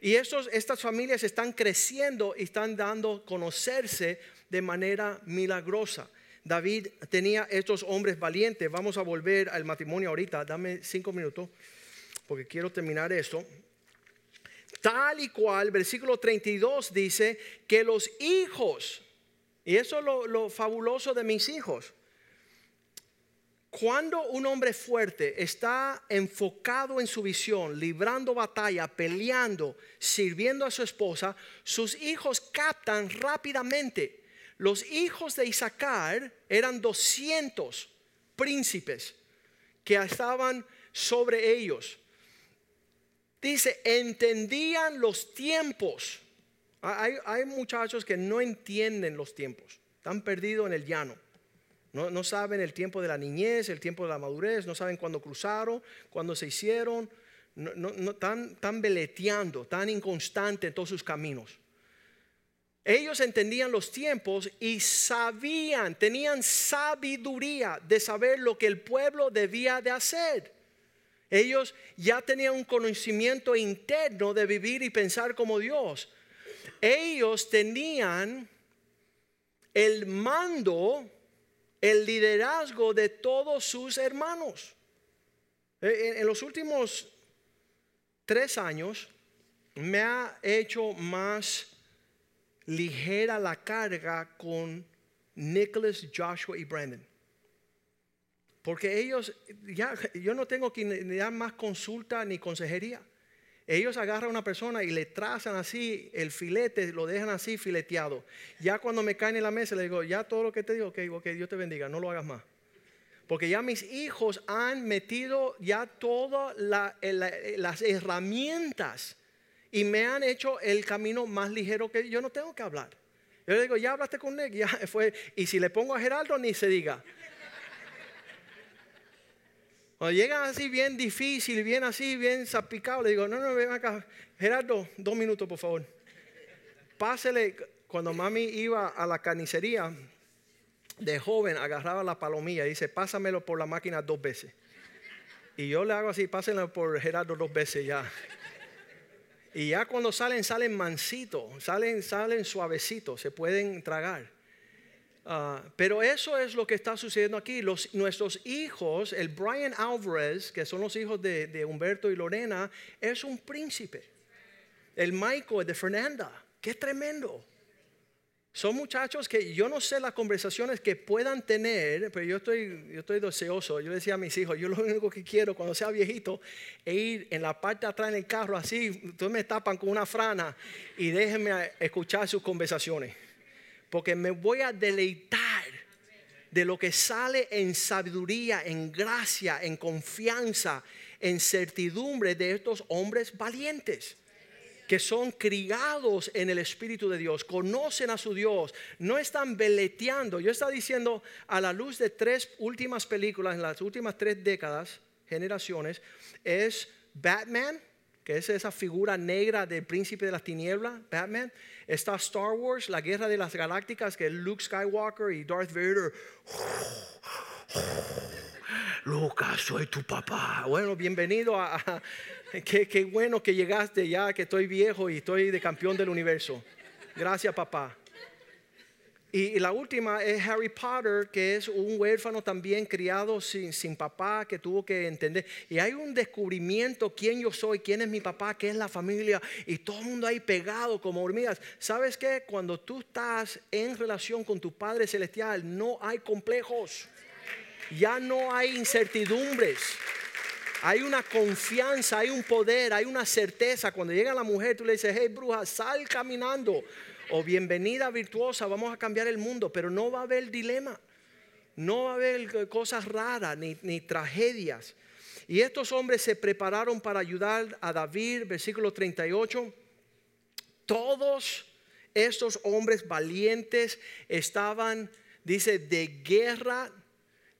Y estos, estas familias están creciendo y están dando conocerse de manera milagrosa. David tenía estos hombres valientes. Vamos a volver al matrimonio ahorita. Dame cinco minutos porque quiero terminar esto. Tal y cual, versículo 32 dice que los hijos, y eso es lo, fabuloso de mis hijos, cuando un hombre fuerte está enfocado en su visión, librando batalla, peleando, sirviendo a su esposa, sus hijos captan rápidamente. Los hijos de Isaacar eran 200 príncipes que estaban sobre ellos. Dice, entendían los tiempos. Hay, muchachos que no entienden los tiempos, están perdidos en el llano. No, saben el tiempo de la niñez, el tiempo de la madurez, no saben cuándo cruzaron, cuándo se hicieron, no, no, están, están beleteando, tan inconstante en todos sus caminos. Ellos entendían los tiempos y sabían, tenían sabiduría de saber lo que el pueblo debía de hacer. Ellos ya tenían un conocimiento interno de vivir y pensar como Dios. Ellos tenían el mando, el liderazgo de todos sus hermanos. Eh, en, los últimos tres años me ha hecho más ligera la carga con Nicholas, Joshua y Brandon. Porque ellos, ya, yo no tengo que dar más consulta ni consejería. Ellos agarran a una persona y le trazan así el filete, lo dejan así fileteado. Ya cuando me caen en la mesa, le digo, ya todo lo que te digo, ok, ok, Dios te bendiga, no lo hagas más. Porque ya mis hijos han metido ya todas las herramientas y me han hecho el camino más ligero que yo no tengo que hablar. Yo le digo, ya hablaste con Nick, ya fue. Y si le pongo a Geraldo, ni se diga. Cuando llegan así bien difícil, bien así, bien zapicado, le digo, no, no, ven acá. Gerardo, dos minutos, por favor. Pásele, cuando mami iba a la carnicería, de joven agarraba la palomilla y dice, pásamelo por la máquina dos veces. Y yo le hago así, pásenlo por Gerardo dos veces ya. Y ya cuando salen, salen mansitos, salen, salen suavecitos, se pueden tragar. Ah, pero eso es lo que está sucediendo aquí. Nuestros hijos, el Brian Alvarez, que son los hijos de, Humberto y Lorena, es un príncipe. El Michael de Fernanda, qué tremendo. Son muchachos que yo no sé las conversaciones que puedan tener, pero yo estoy, yo estoy deseoso. Yo decía a mis hijos, yo lo único que quiero cuando sea viejito es ir en la parte de atrás en el carro así, ustedes me tapan con una frana y déjenme escuchar sus conversaciones porque me voy a deleitar de lo que sale en sabiduría, en gracia, en confianza, en certidumbre de estos hombres valientes que son criados en el Espíritu de Dios, conocen a su Dios, no están veleteando. Yo estaba diciendo, a la luz de tres últimas películas, en las últimas tres décadas, generaciones, es Batman, que es esa figura negra del príncipe de las tinieblas, Batman, Está Star Wars, la guerra de las galácticas, que Luke Skywalker y Darth Vader. Lucas, soy tu papá. Bueno, bienvenido a... qué, qué bueno que llegaste ya, que estoy viejo y estoy de campeón del universo. Gracias, papá. Y, la última es Harry Potter, que es un huérfano también criado sin, sin, papá, que tuvo que entender. Y hay un descubrimiento, quién yo soy, quién es mi papá, qué es la familia, y todo el mundo ahí pegado como hormigas. ¿Sabes qué? Cuando tú estás en relación con tu Padre Celestial, no hay complejos, ya no hay incertidumbres. Hay una confianza, hay un poder, hay una certeza. Cuando llega la mujer, tú le dices, hey bruja, sal caminando o bienvenida virtuosa, vamos a cambiar el mundo, pero no va a haber dilema, no va a haber cosas raras ni, tragedias. Y estos hombres se prepararon para ayudar a David, versículo 38. Todos estos hombres valientes estaban, dice, de guerra,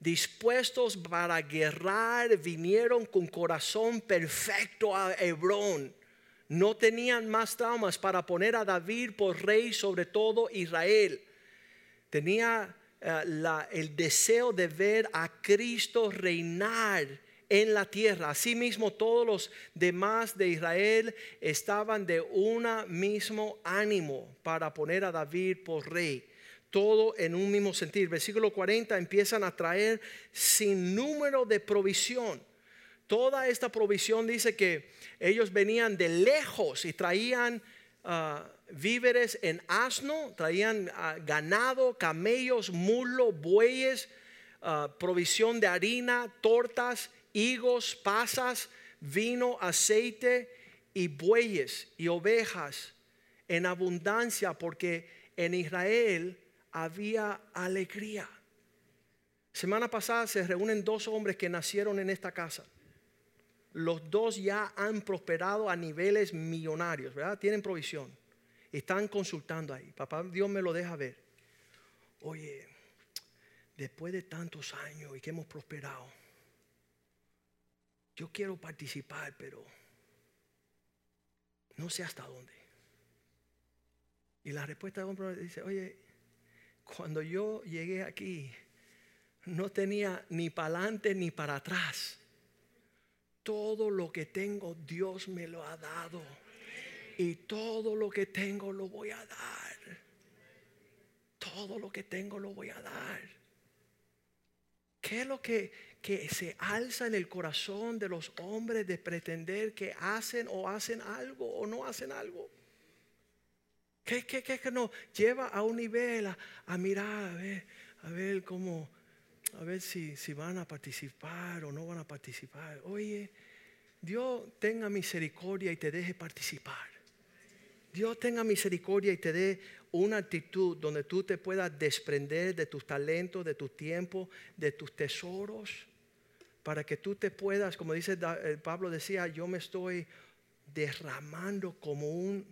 dispuestos para guerrar, vinieron con corazón perfecto a Hebrón no tenían más traumas para poner a David por rey sobre todo Israel. Tenía eh, el deseo de ver a Cristo reinar en la tierra. Asimismo, todos los demás de Israel estaban de un mismo ánimo para poner a David por rey. Todo en un mismo sentido. Versículo 40 empiezan a traer sin número de provisión. Toda esta provisión dice que ellos venían de lejos y traían ah, víveres en asno, traían ah, ganado, camellos, mulo, bueyes, ah, provisión de harina, tortas, higos, pasas, vino, aceite y bueyes y ovejas en abundancia porque en Israel había alegría. Semana pasada se reúnen dos hombres que nacieron en esta casa los dos ya han prosperado a niveles millonarios, ¿verdad? Tienen provisión. Están consultando ahí. Papá Dios me lo deja ver. Oye, después de tantos años y que hemos prosperado, yo quiero participar, pero no sé hasta dónde. Y la respuesta de hombre dice, oye, cuando yo llegué aquí, no tenía ni para adelante ni para atrás todo lo que tengo Dios me lo ha dado. Y todo lo que tengo lo voy a dar. todo lo que tengo lo voy a dar. ¿Qué es lo que, que se alza en el corazón de los hombres de pretender que hacen o hacen algo o no hacen algo? ¿Qué, qué, que nos lleva a un nivel a, mirar, a ver, a ver cómo, a ver si, si van a participar o no van a participar? Oye, Dios tenga misericordia y te deje participar. Dios tenga misericordia y te dé una actitud donde tú te puedas desprender de tus talentos, de tu tiempo, de tus tesoros, para que tú te puedas, como dice eh, Pablo decía, yo me estoy derramando como un,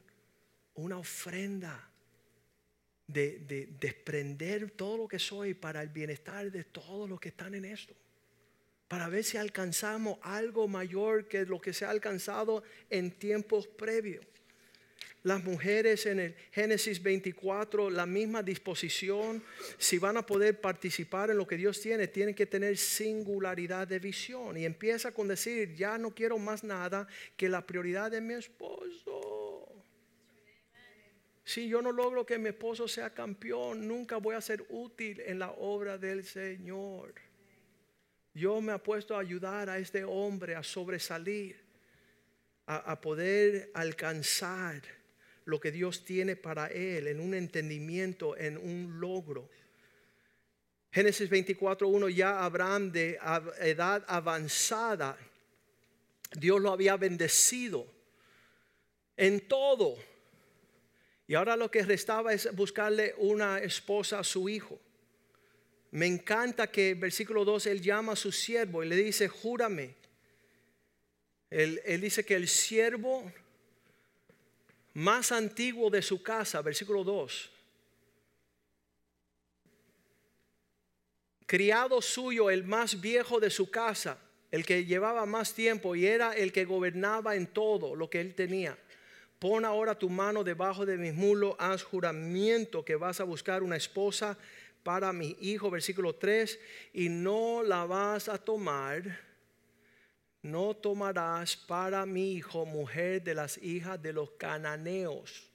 una ofrenda de, de desprender todo lo que soy para el bienestar de todos los que están en esto para ver si alcanzamos algo mayor que lo que se ha alcanzado en tiempos previos las mujeres en el Génesis 24 la misma disposición. Si van a poder participar en lo que Dios tiene, tienen que tener singularidad de visión. Y empieza con decir, ya no quiero más nada que la prioridad de mi esposo. Si yo no logro que mi esposo sea campeón, nunca voy a ser útil en la obra del Señor. Yo me he puesto a ayudar a este hombre a sobresalir, a, a poder alcanzar lo que Dios tiene para él, en un entendimiento, en un logro. Génesis 24.1, ya Abraham de edad avanzada, Dios lo había bendecido en todo. Y ahora lo que restaba es buscarle una esposa a su hijo. Me encanta que versículo 2 él llama a su siervo y le dice, júrame. Él, él dice que el siervo más antiguo de su casa, versículo 2. Criado suyo, el más viejo de su casa, el que llevaba más tiempo y era el que gobernaba en todo lo que él tenía. Pon ahora tu mano debajo de mis mulos, haz juramento que vas a buscar una esposa para mi hijo, versículo 3, y no la vas a tomar no tomarás para mi hijo mujer de las hijas de los cananeos.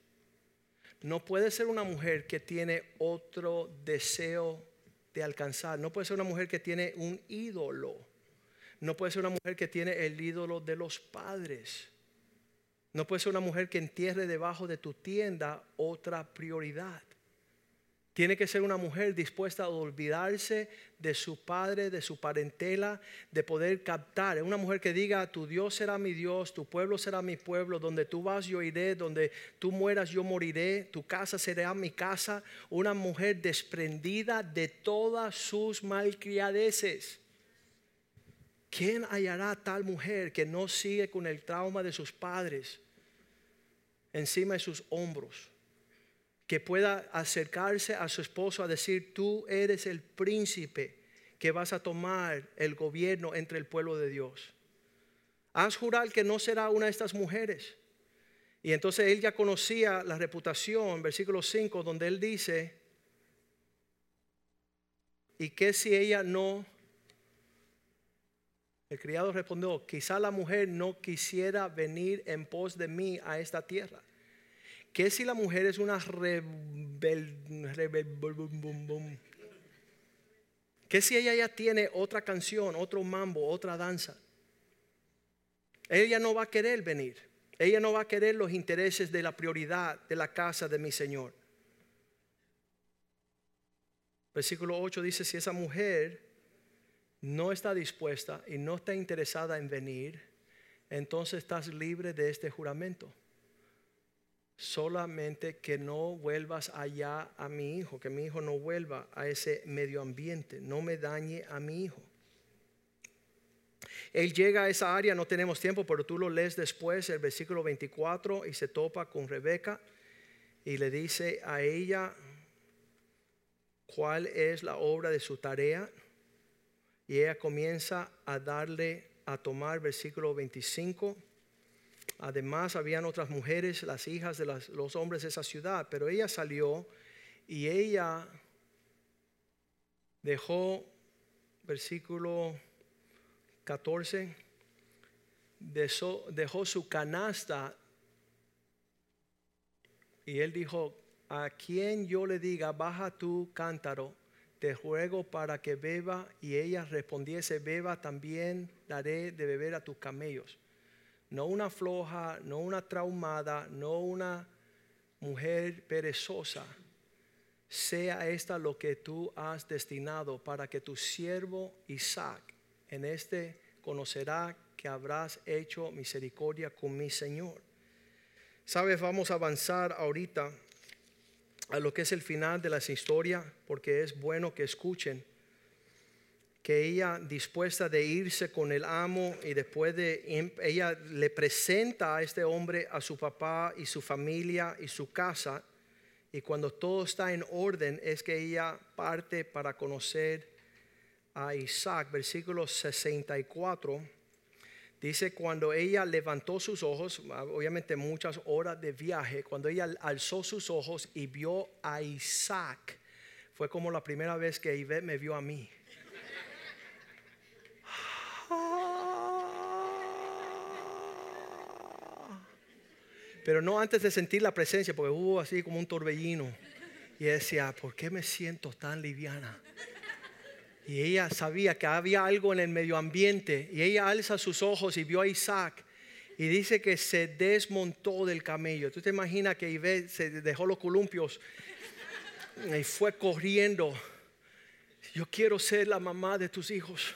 No puede ser una mujer que tiene otro deseo de alcanzar. No puede ser una mujer que tiene un ídolo. No puede ser una mujer que tiene el ídolo de los padres. No puede ser una mujer que entierre debajo de tu tienda otra prioridad. Tiene que ser una mujer dispuesta a olvidarse de su padre, de su parentela, de poder captar. Una mujer que diga, tu Dios será mi Dios, tu pueblo será mi pueblo, donde tú vas yo iré, donde tú mueras yo moriré, tu casa será mi casa. Una mujer desprendida de todas sus malcriadeces. ¿Quién hallará tal mujer que no sigue con el trauma de sus padres encima de sus hombros? que pueda acercarse a su esposo a decir, tú eres el príncipe que vas a tomar el gobierno entre el pueblo de Dios. Haz jurar que no será una de estas mujeres. Y entonces él ya conocía la reputación, versículo 5, donde él dice, ¿y qué si ella no? El criado respondió, quizá la mujer no quisiera venir en pos de mí a esta tierra. ¿Qué si la mujer es una rebel, ¿Qué si ella ya tiene otra canción, otro mambo, otra danza? Ella no va a querer venir. Ella no va a querer los intereses de la prioridad de la casa de mi Señor. Versículo 8 dice, si esa mujer no está dispuesta y no está interesada en venir, entonces estás libre de este juramento solamente que no vuelvas allá a mi hijo, que mi hijo no vuelva a ese medio ambiente, no me dañe a mi hijo. Él llega a esa área, no tenemos tiempo, pero tú lo lees después, el versículo 24, y se topa con Rebeca y le dice a ella cuál es la obra de su tarea. Y ella comienza a darle a tomar versículo 25 Además, habían otras mujeres, las hijas de los hombres de esa ciudad, pero ella salió y ella dejó, versículo 14, dejó su canasta y él dijo, a quien yo le diga, baja tu cántaro, te ruego para que beba, y ella respondiese, beba también daré de beber a tus camellos. No una floja, no una traumada, no una mujer perezosa, sea esta lo que tú has destinado para que tu siervo Isaac en este conocerá que habrás hecho misericordia con mi Señor. Sabes, vamos a avanzar ahorita a lo que es el final de las historias, porque es bueno que escuchen que ella dispuesta de irse con el amo y después de em, ella le presenta a este hombre a su papá y su familia y su casa y cuando todo está en orden es que ella parte para conocer a Isaac, versículo 64. Dice, cuando ella levantó sus ojos, obviamente muchas horas de viaje, cuando ella alzó sus ojos y vio a Isaac, fue como la primera vez que Ivette me vio a mí. Pero no antes de sentir la presencia, porque hubo así como un torbellino. Y decía, ¿por qué me siento tan liviana? Y ella sabía que había algo en el medio ambiente. Y ella alza sus ojos y vio a Isaac. Y dice que se desmontó del camello. Tú te imaginas que Ibe se dejó los columpios y fue corriendo. Yo quiero ser la mamá de tus hijos.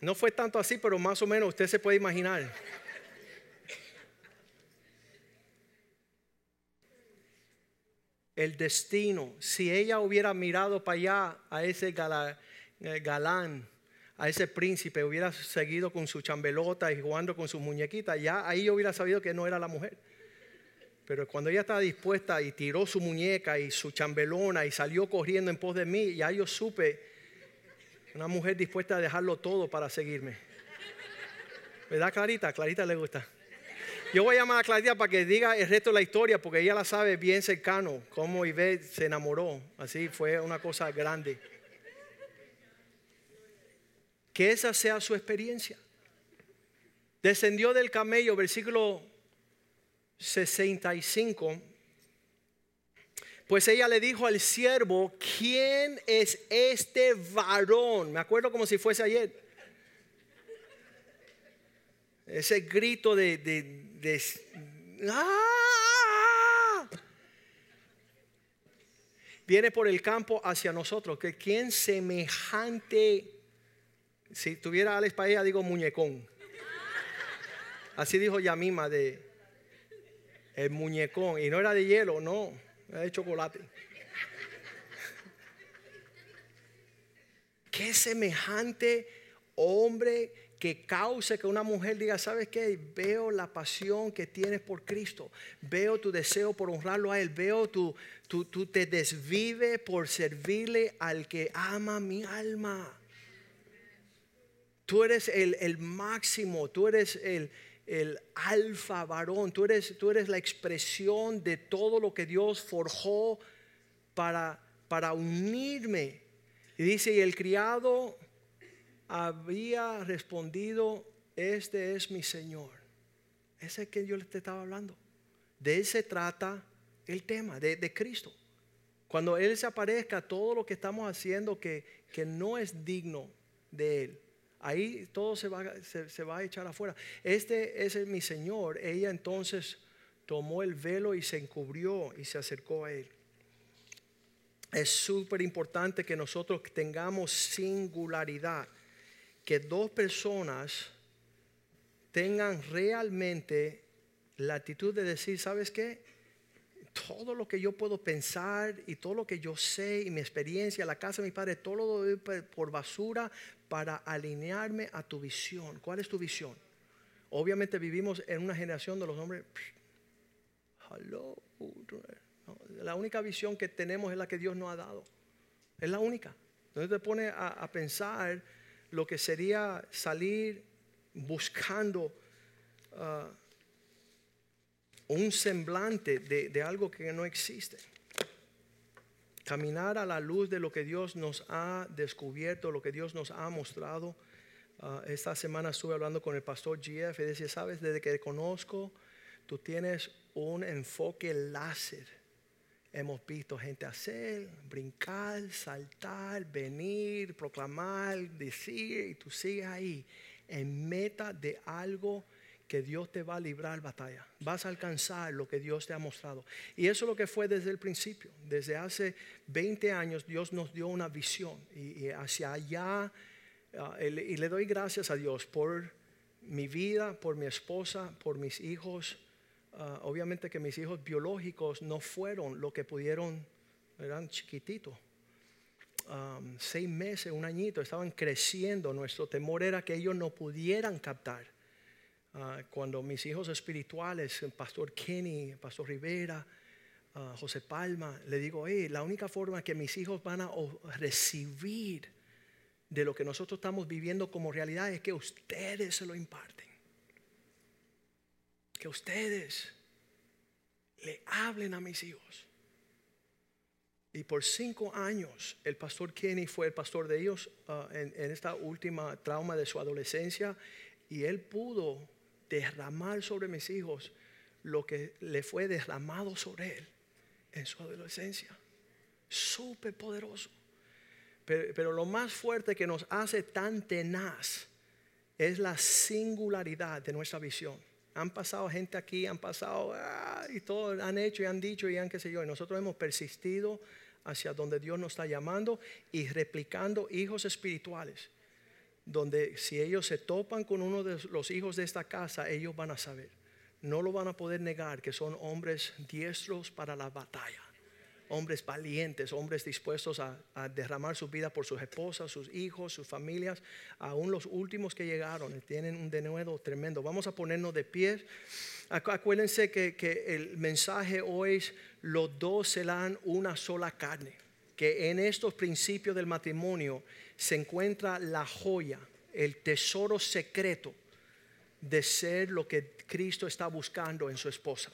No fue tanto así, pero más o menos usted se puede imaginar. El destino. Si ella hubiera mirado para allá a ese eh, galán, a ese príncipe, hubiera seguido con su chambelota y jugando con su muñequita, ya ahí yo hubiera sabido que no era la mujer. Pero cuando ella estaba dispuesta y tiró su muñeca y su chambelona y salió corriendo en pos de mí, ya yo supe una mujer dispuesta a dejarlo todo para seguirme. ¿Verdad, Clarita? Clarita le gusta. Yo voy a llamar a Claudia para que diga el resto de la historia, porque ella la sabe bien cercano, cómo Ivette se enamoró. Así fue una cosa grande. Que esa sea su experiencia. Descendió del camello, versículo 65. Pues ella le dijo al siervo, ¿quién es este varón? Me acuerdo como si fuese ayer. Ese grito de, ¡Ah! viene por el campo hacia nosotros. Que quien semejante, si tuviera Alex ella digo muñecón. Así dijo Yamima de el muñecón. Y no era de hielo, no, era de chocolate. Qué semejante hombre que cause que una mujer diga, ¿sabes qué? Veo la pasión que tienes por Cristo, veo tu deseo por honrarlo a Él, veo tu, te desvive por servirle al que ama mi alma. Tú eres el, máximo, tú eres el, el alfa varón, tú eres, tú eres la expresión de todo lo que Dios forjó para, para unirme. Y dice, y el criado había respondido, este es mi Señor. Ese es que yo le estaba hablando. De él se trata el tema, de, Cristo. Cuando Él se aparezca, todo lo que estamos haciendo que, que no es digno de Él, ahí todo se va, se, va a echar afuera. Este es mi Señor. Ella entonces tomó el velo y se encubrió y se acercó a Él. Es súper importante que nosotros tengamos singularidad que dos personas tengan realmente la actitud de decir, ¿sabes qué? Todo lo que yo puedo pensar y todo lo que yo sé y mi experiencia, la casa de mi padre, todo lo doy por basura para alinearme a tu visión. ¿Cuál es tu visión? Obviamente vivimos en una generación de los hombres. la única visión que tenemos es la que Dios nos ha dado. Es la única. Entonces te pone a, a pensar lo que sería salir buscando ah, un semblante de, algo que no existe. Caminar a la luz de lo que Dios nos ha descubierto, lo que Dios nos ha mostrado. Ah, esta semana estuve hablando con el pastor GF y decía, sabes, desde que conozco tú tienes un enfoque láser. Hemos visto gente hacer, brincar, saltar, venir, proclamar, decir, y tú sigues ahí en meta de algo que Dios te va a librar batalla. Vas a alcanzar lo que Dios te ha mostrado. Y eso es lo que fue desde el principio. Desde hace 20 años Dios nos dio una visión. Y, hacia allá, ah, y le doy gracias a Dios por mi vida, por mi esposa, por mis hijos. Ah, obviamente que mis hijos biológicos no fueron lo que pudieron, eran chiquititos. seis meses, un añito, estaban creciendo. Nuestro temor era que ellos no pudieran captar Ah, cuando mis hijos espirituales, el pastor Kenny, pastor Rivera, ah, José Palma, le digo, la única forma que mis hijos van a recibir de lo que nosotros estamos viviendo como realidad es que ustedes se lo imparten. Que ustedes le hablen a mis hijos. Y por cinco años el pastor Kenny fue el pastor de ellos ah, en, en, esta última trauma de su adolescencia y él pudo derramar sobre mis hijos lo que le fue derramado sobre él en su adolescencia. Súper poderoso. Pero, lo más fuerte que nos hace tan tenaz es la singularidad de nuestra visión. Han pasado gente aquí, han pasado ah, y todo han hecho y han dicho y han qué sé yo. Y nosotros hemos persistido hacia donde Dios nos está llamando y replicando hijos espirituales donde si ellos se topan con uno de los hijos de esta casa, ellos van a saber. No lo van a poder negar que son hombres diestros para la batalla. Hombres valientes, hombres dispuestos a, derramar su vida por sus esposas, sus hijos, sus familias. Aún los últimos que llegaron tienen un denuedo tremendo. Vamos a ponernos de pie. Acuérdense que, el mensaje hoy es: los dos serán una sola carne. Que en estos principios del matrimonio se encuentra la joya, el tesoro secreto de ser lo que Cristo está buscando en su esposa.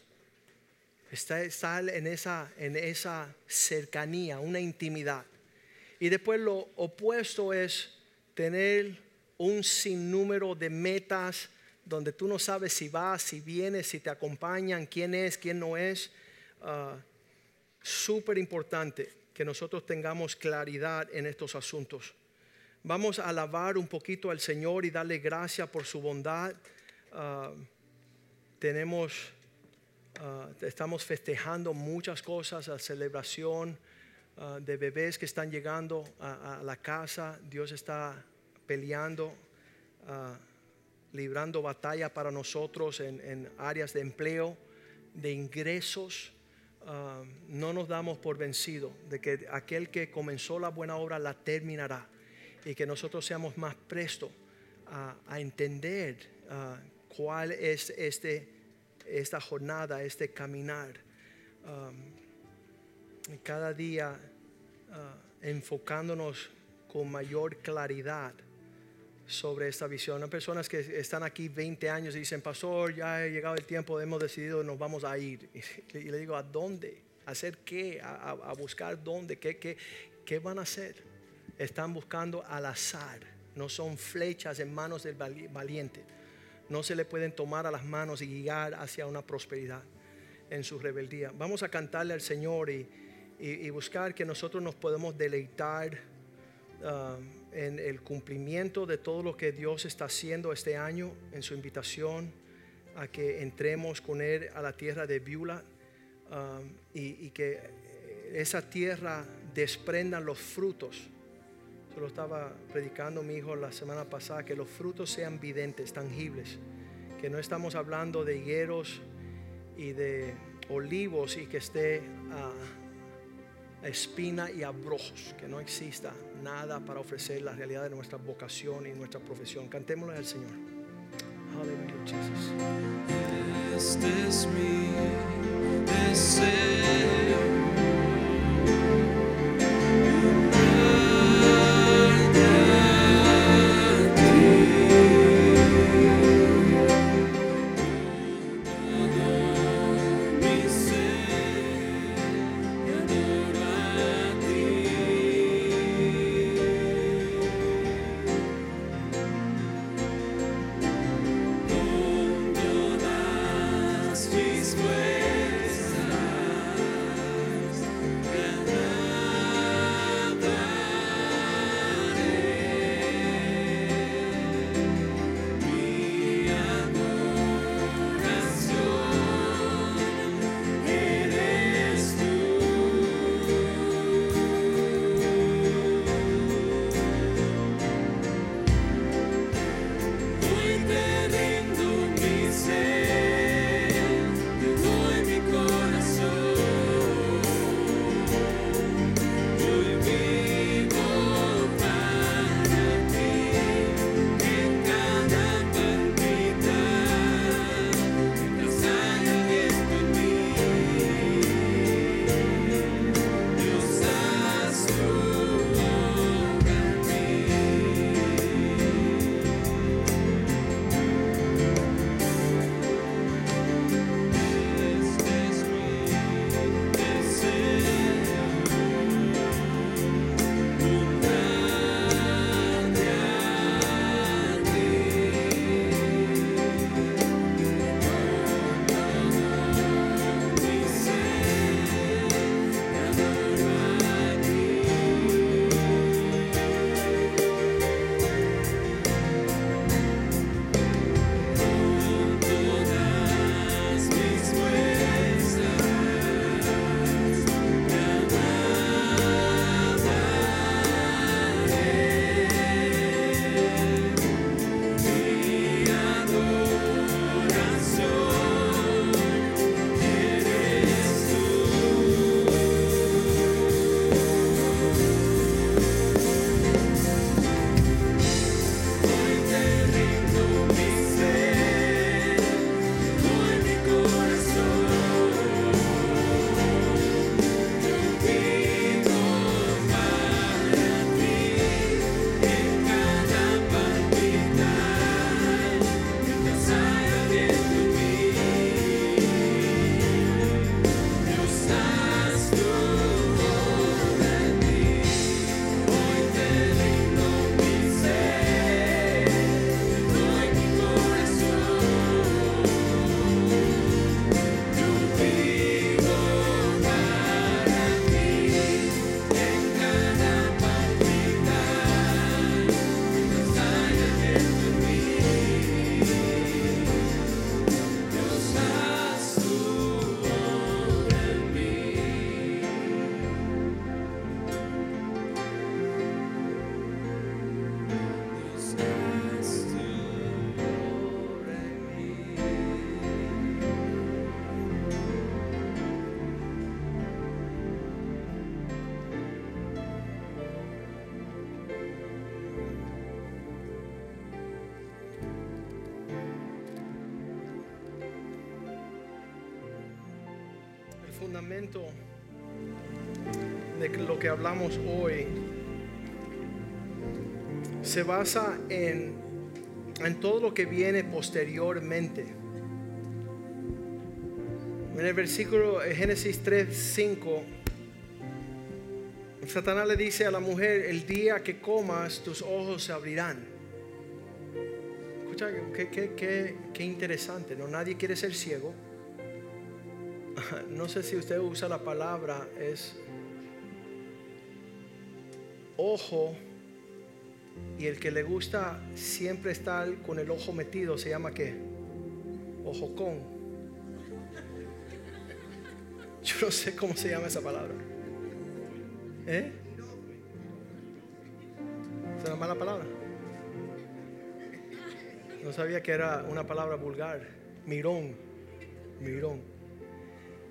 Está, en, esa, en esa cercanía, una intimidad. Y después lo opuesto es tener un sinnúmero de metas donde tú no sabes si vas, si vienes, si te acompañan, quién es, quién no es. Ah, súper importante que nosotros tengamos claridad en estos asuntos. Vamos a alabar un poquito al Señor y darle gracias por su bondad. Ah, tenemos, ah, estamos festejando muchas cosas, la celebración ah, de bebés que están llegando a, la casa. Dios está peleando, librando batalla para nosotros en, en, áreas de empleo, de ingresos. no nos damos por vencido de que aquel que comenzó la buena obra la terminará y que nosotros seamos más prestos a, entender cuál es este, esta jornada, este caminar. cada día ah, enfocándonos con mayor claridad sobre esta visión. Hay personas que están aquí 20 años y dicen, pastor, ya ha llegado el tiempo, hemos decidido, nos vamos a ir. Y, le digo, ¿a dónde? ¿A hacer qué? ¿A, a buscar dónde? ¿Qué, qué, qué van a hacer? están buscando al azar, no son flechas en manos del valiente. No se le pueden tomar a las manos y guiar hacia una prosperidad en su rebeldía. Vamos a cantarle al Señor y, buscar que nosotros nos podemos deleitar uh, en el cumplimiento de todo lo que Dios está haciendo este año, en su invitación a que entremos con Él a la tierra de Viula uh, y, y que esa tierra desprenda los frutos lo estaba predicando mi hijo la semana pasada, que los frutos sean videntes, tangibles, que no estamos hablando de higueros y de olivos y que esté a, espina y abrojos, que no exista nada para ofrecer la realidad de nuestra vocación y nuestra profesión. Cantémosle al Señor. Aleluya, Jesús. Este. Fundamento de lo que hablamos hoy se basa en, en todo lo que viene posteriormente. En el versículo Génesis 3, 5, Satanás le dice a la mujer, el día que comas tus ojos se abrirán. Escucha, qué, qué, qué, qué interesante, ¿no? Nadie quiere ser ciego. No sé si usted usa la palabra, es ojo y el que le gusta siempre estar con el ojo metido se llama qué? Ojo con. Yo no sé cómo se llama esa palabra. ¿Eh? ¿Es una mala palabra? No sabía que era una palabra vulgar. Mirón. Mirón.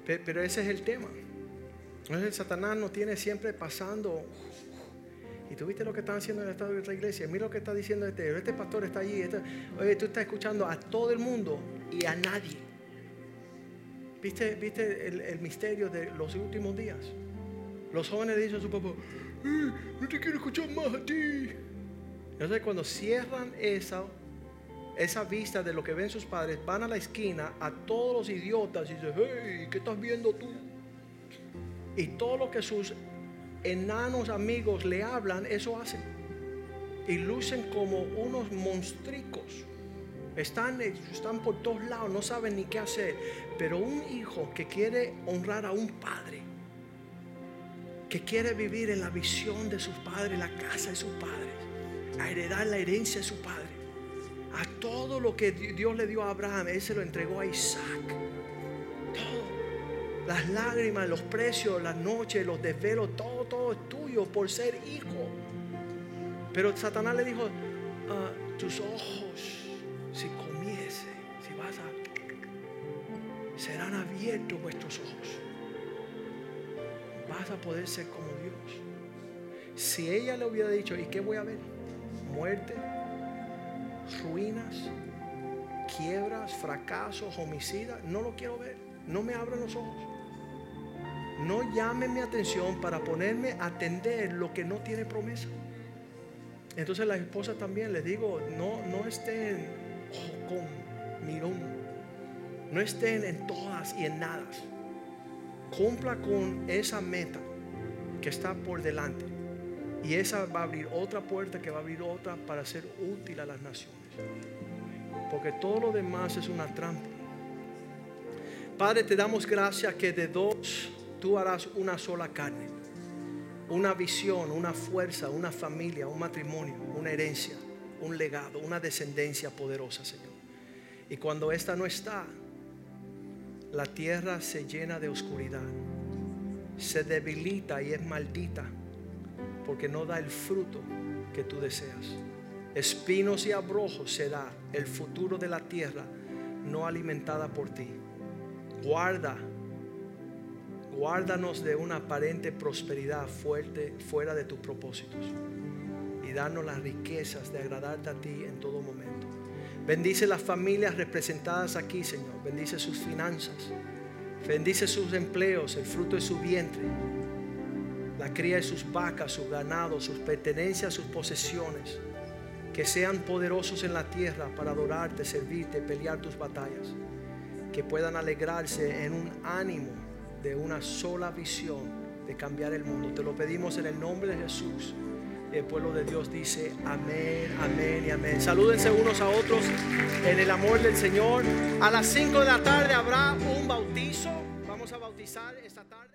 Pero ese es el tema. Entonces Satanás no tiene siempre pasando y tú viste lo que están haciendo en el estado de otra iglesia. Mira lo que está diciendo este. Este pastor está allí. Este, oye, tú estás escuchando a todo el mundo y a nadie. ¿Viste, viste el, misterio de los últimos días? Los jóvenes dicen a su papá, eh, no te quiero escuchar más a ti. Entonces cuando cierran esa, esa vista de lo que ven sus padres, van a la esquina a todos los idiotas y dicen, hey, ¿qué estás viendo tú? Y todo lo que sus enanos amigos le hablan, eso hacen. Y lucen como unos monstricos. Están, están por todos lados, no saben ni qué hacer. Pero un hijo que quiere honrar a un padre, que quiere vivir en la visión de sus padres, la casa de sus padres, a heredar la herencia de su padre, a todo lo que Dios le dio a Abraham, Él se lo entregó a Isaac. Todo las lágrimas, los precios, las noches, los desvelos, todo, todo es tuyo por ser hijo. Pero Satanás le dijo, ah, tus ojos, si comiese, si vas a, serán abiertos vuestros ojos. Vas a poder ser como Dios. Si ella le hubiera dicho, ¿y qué voy a ver? Muerte, ruinas, quiebras, fracasos, homicidas, no lo quiero ver. No me abran los ojos no llame mi atención para ponerme a atender lo que no tiene promesa. Entonces la esposa también le digo, no, no estén con mirón, no estén en todas y en nada. Cumpla con esa meta que está por delante. Y esa va a abrir otra puerta que va a abrir otra para ser útil a las naciones. Porque todo lo demás es una trampa. Padre, te damos gracias que de dos tú harás una sola carne, una visión, una fuerza, una familia, un matrimonio, una herencia, un legado, una descendencia poderosa, Señor. Y cuando esta no está, la tierra se llena de oscuridad, se debilita y es maldita porque no da el fruto que tú deseas. Espinos y abrojos será el futuro de la tierra no alimentada por ti. Guarda Guárdanos de una aparente prosperidad fuerte fuera de tus propósitos. Y danos las riquezas de agradarte a ti en todo momento. Bendice las familias representadas aquí, Señor. Bendice sus finanzas. Bendice sus empleos, el fruto de su vientre. La cría de sus vacas, sus ganados, sus pertenencias, sus posesiones. Que sean poderosos en la tierra para adorarte, servirte, pelear tus batallas. Que puedan alegrarse en un ánimo de una sola visión de cambiar el mundo. Te lo pedimos en el nombre de Jesús. El pueblo de Dios dice amén, amén y amén. Salúdense unos a otros en el amor del Señor. A las 5 de la tarde habrá un bautizo. Vamos a bautizar esta tarde.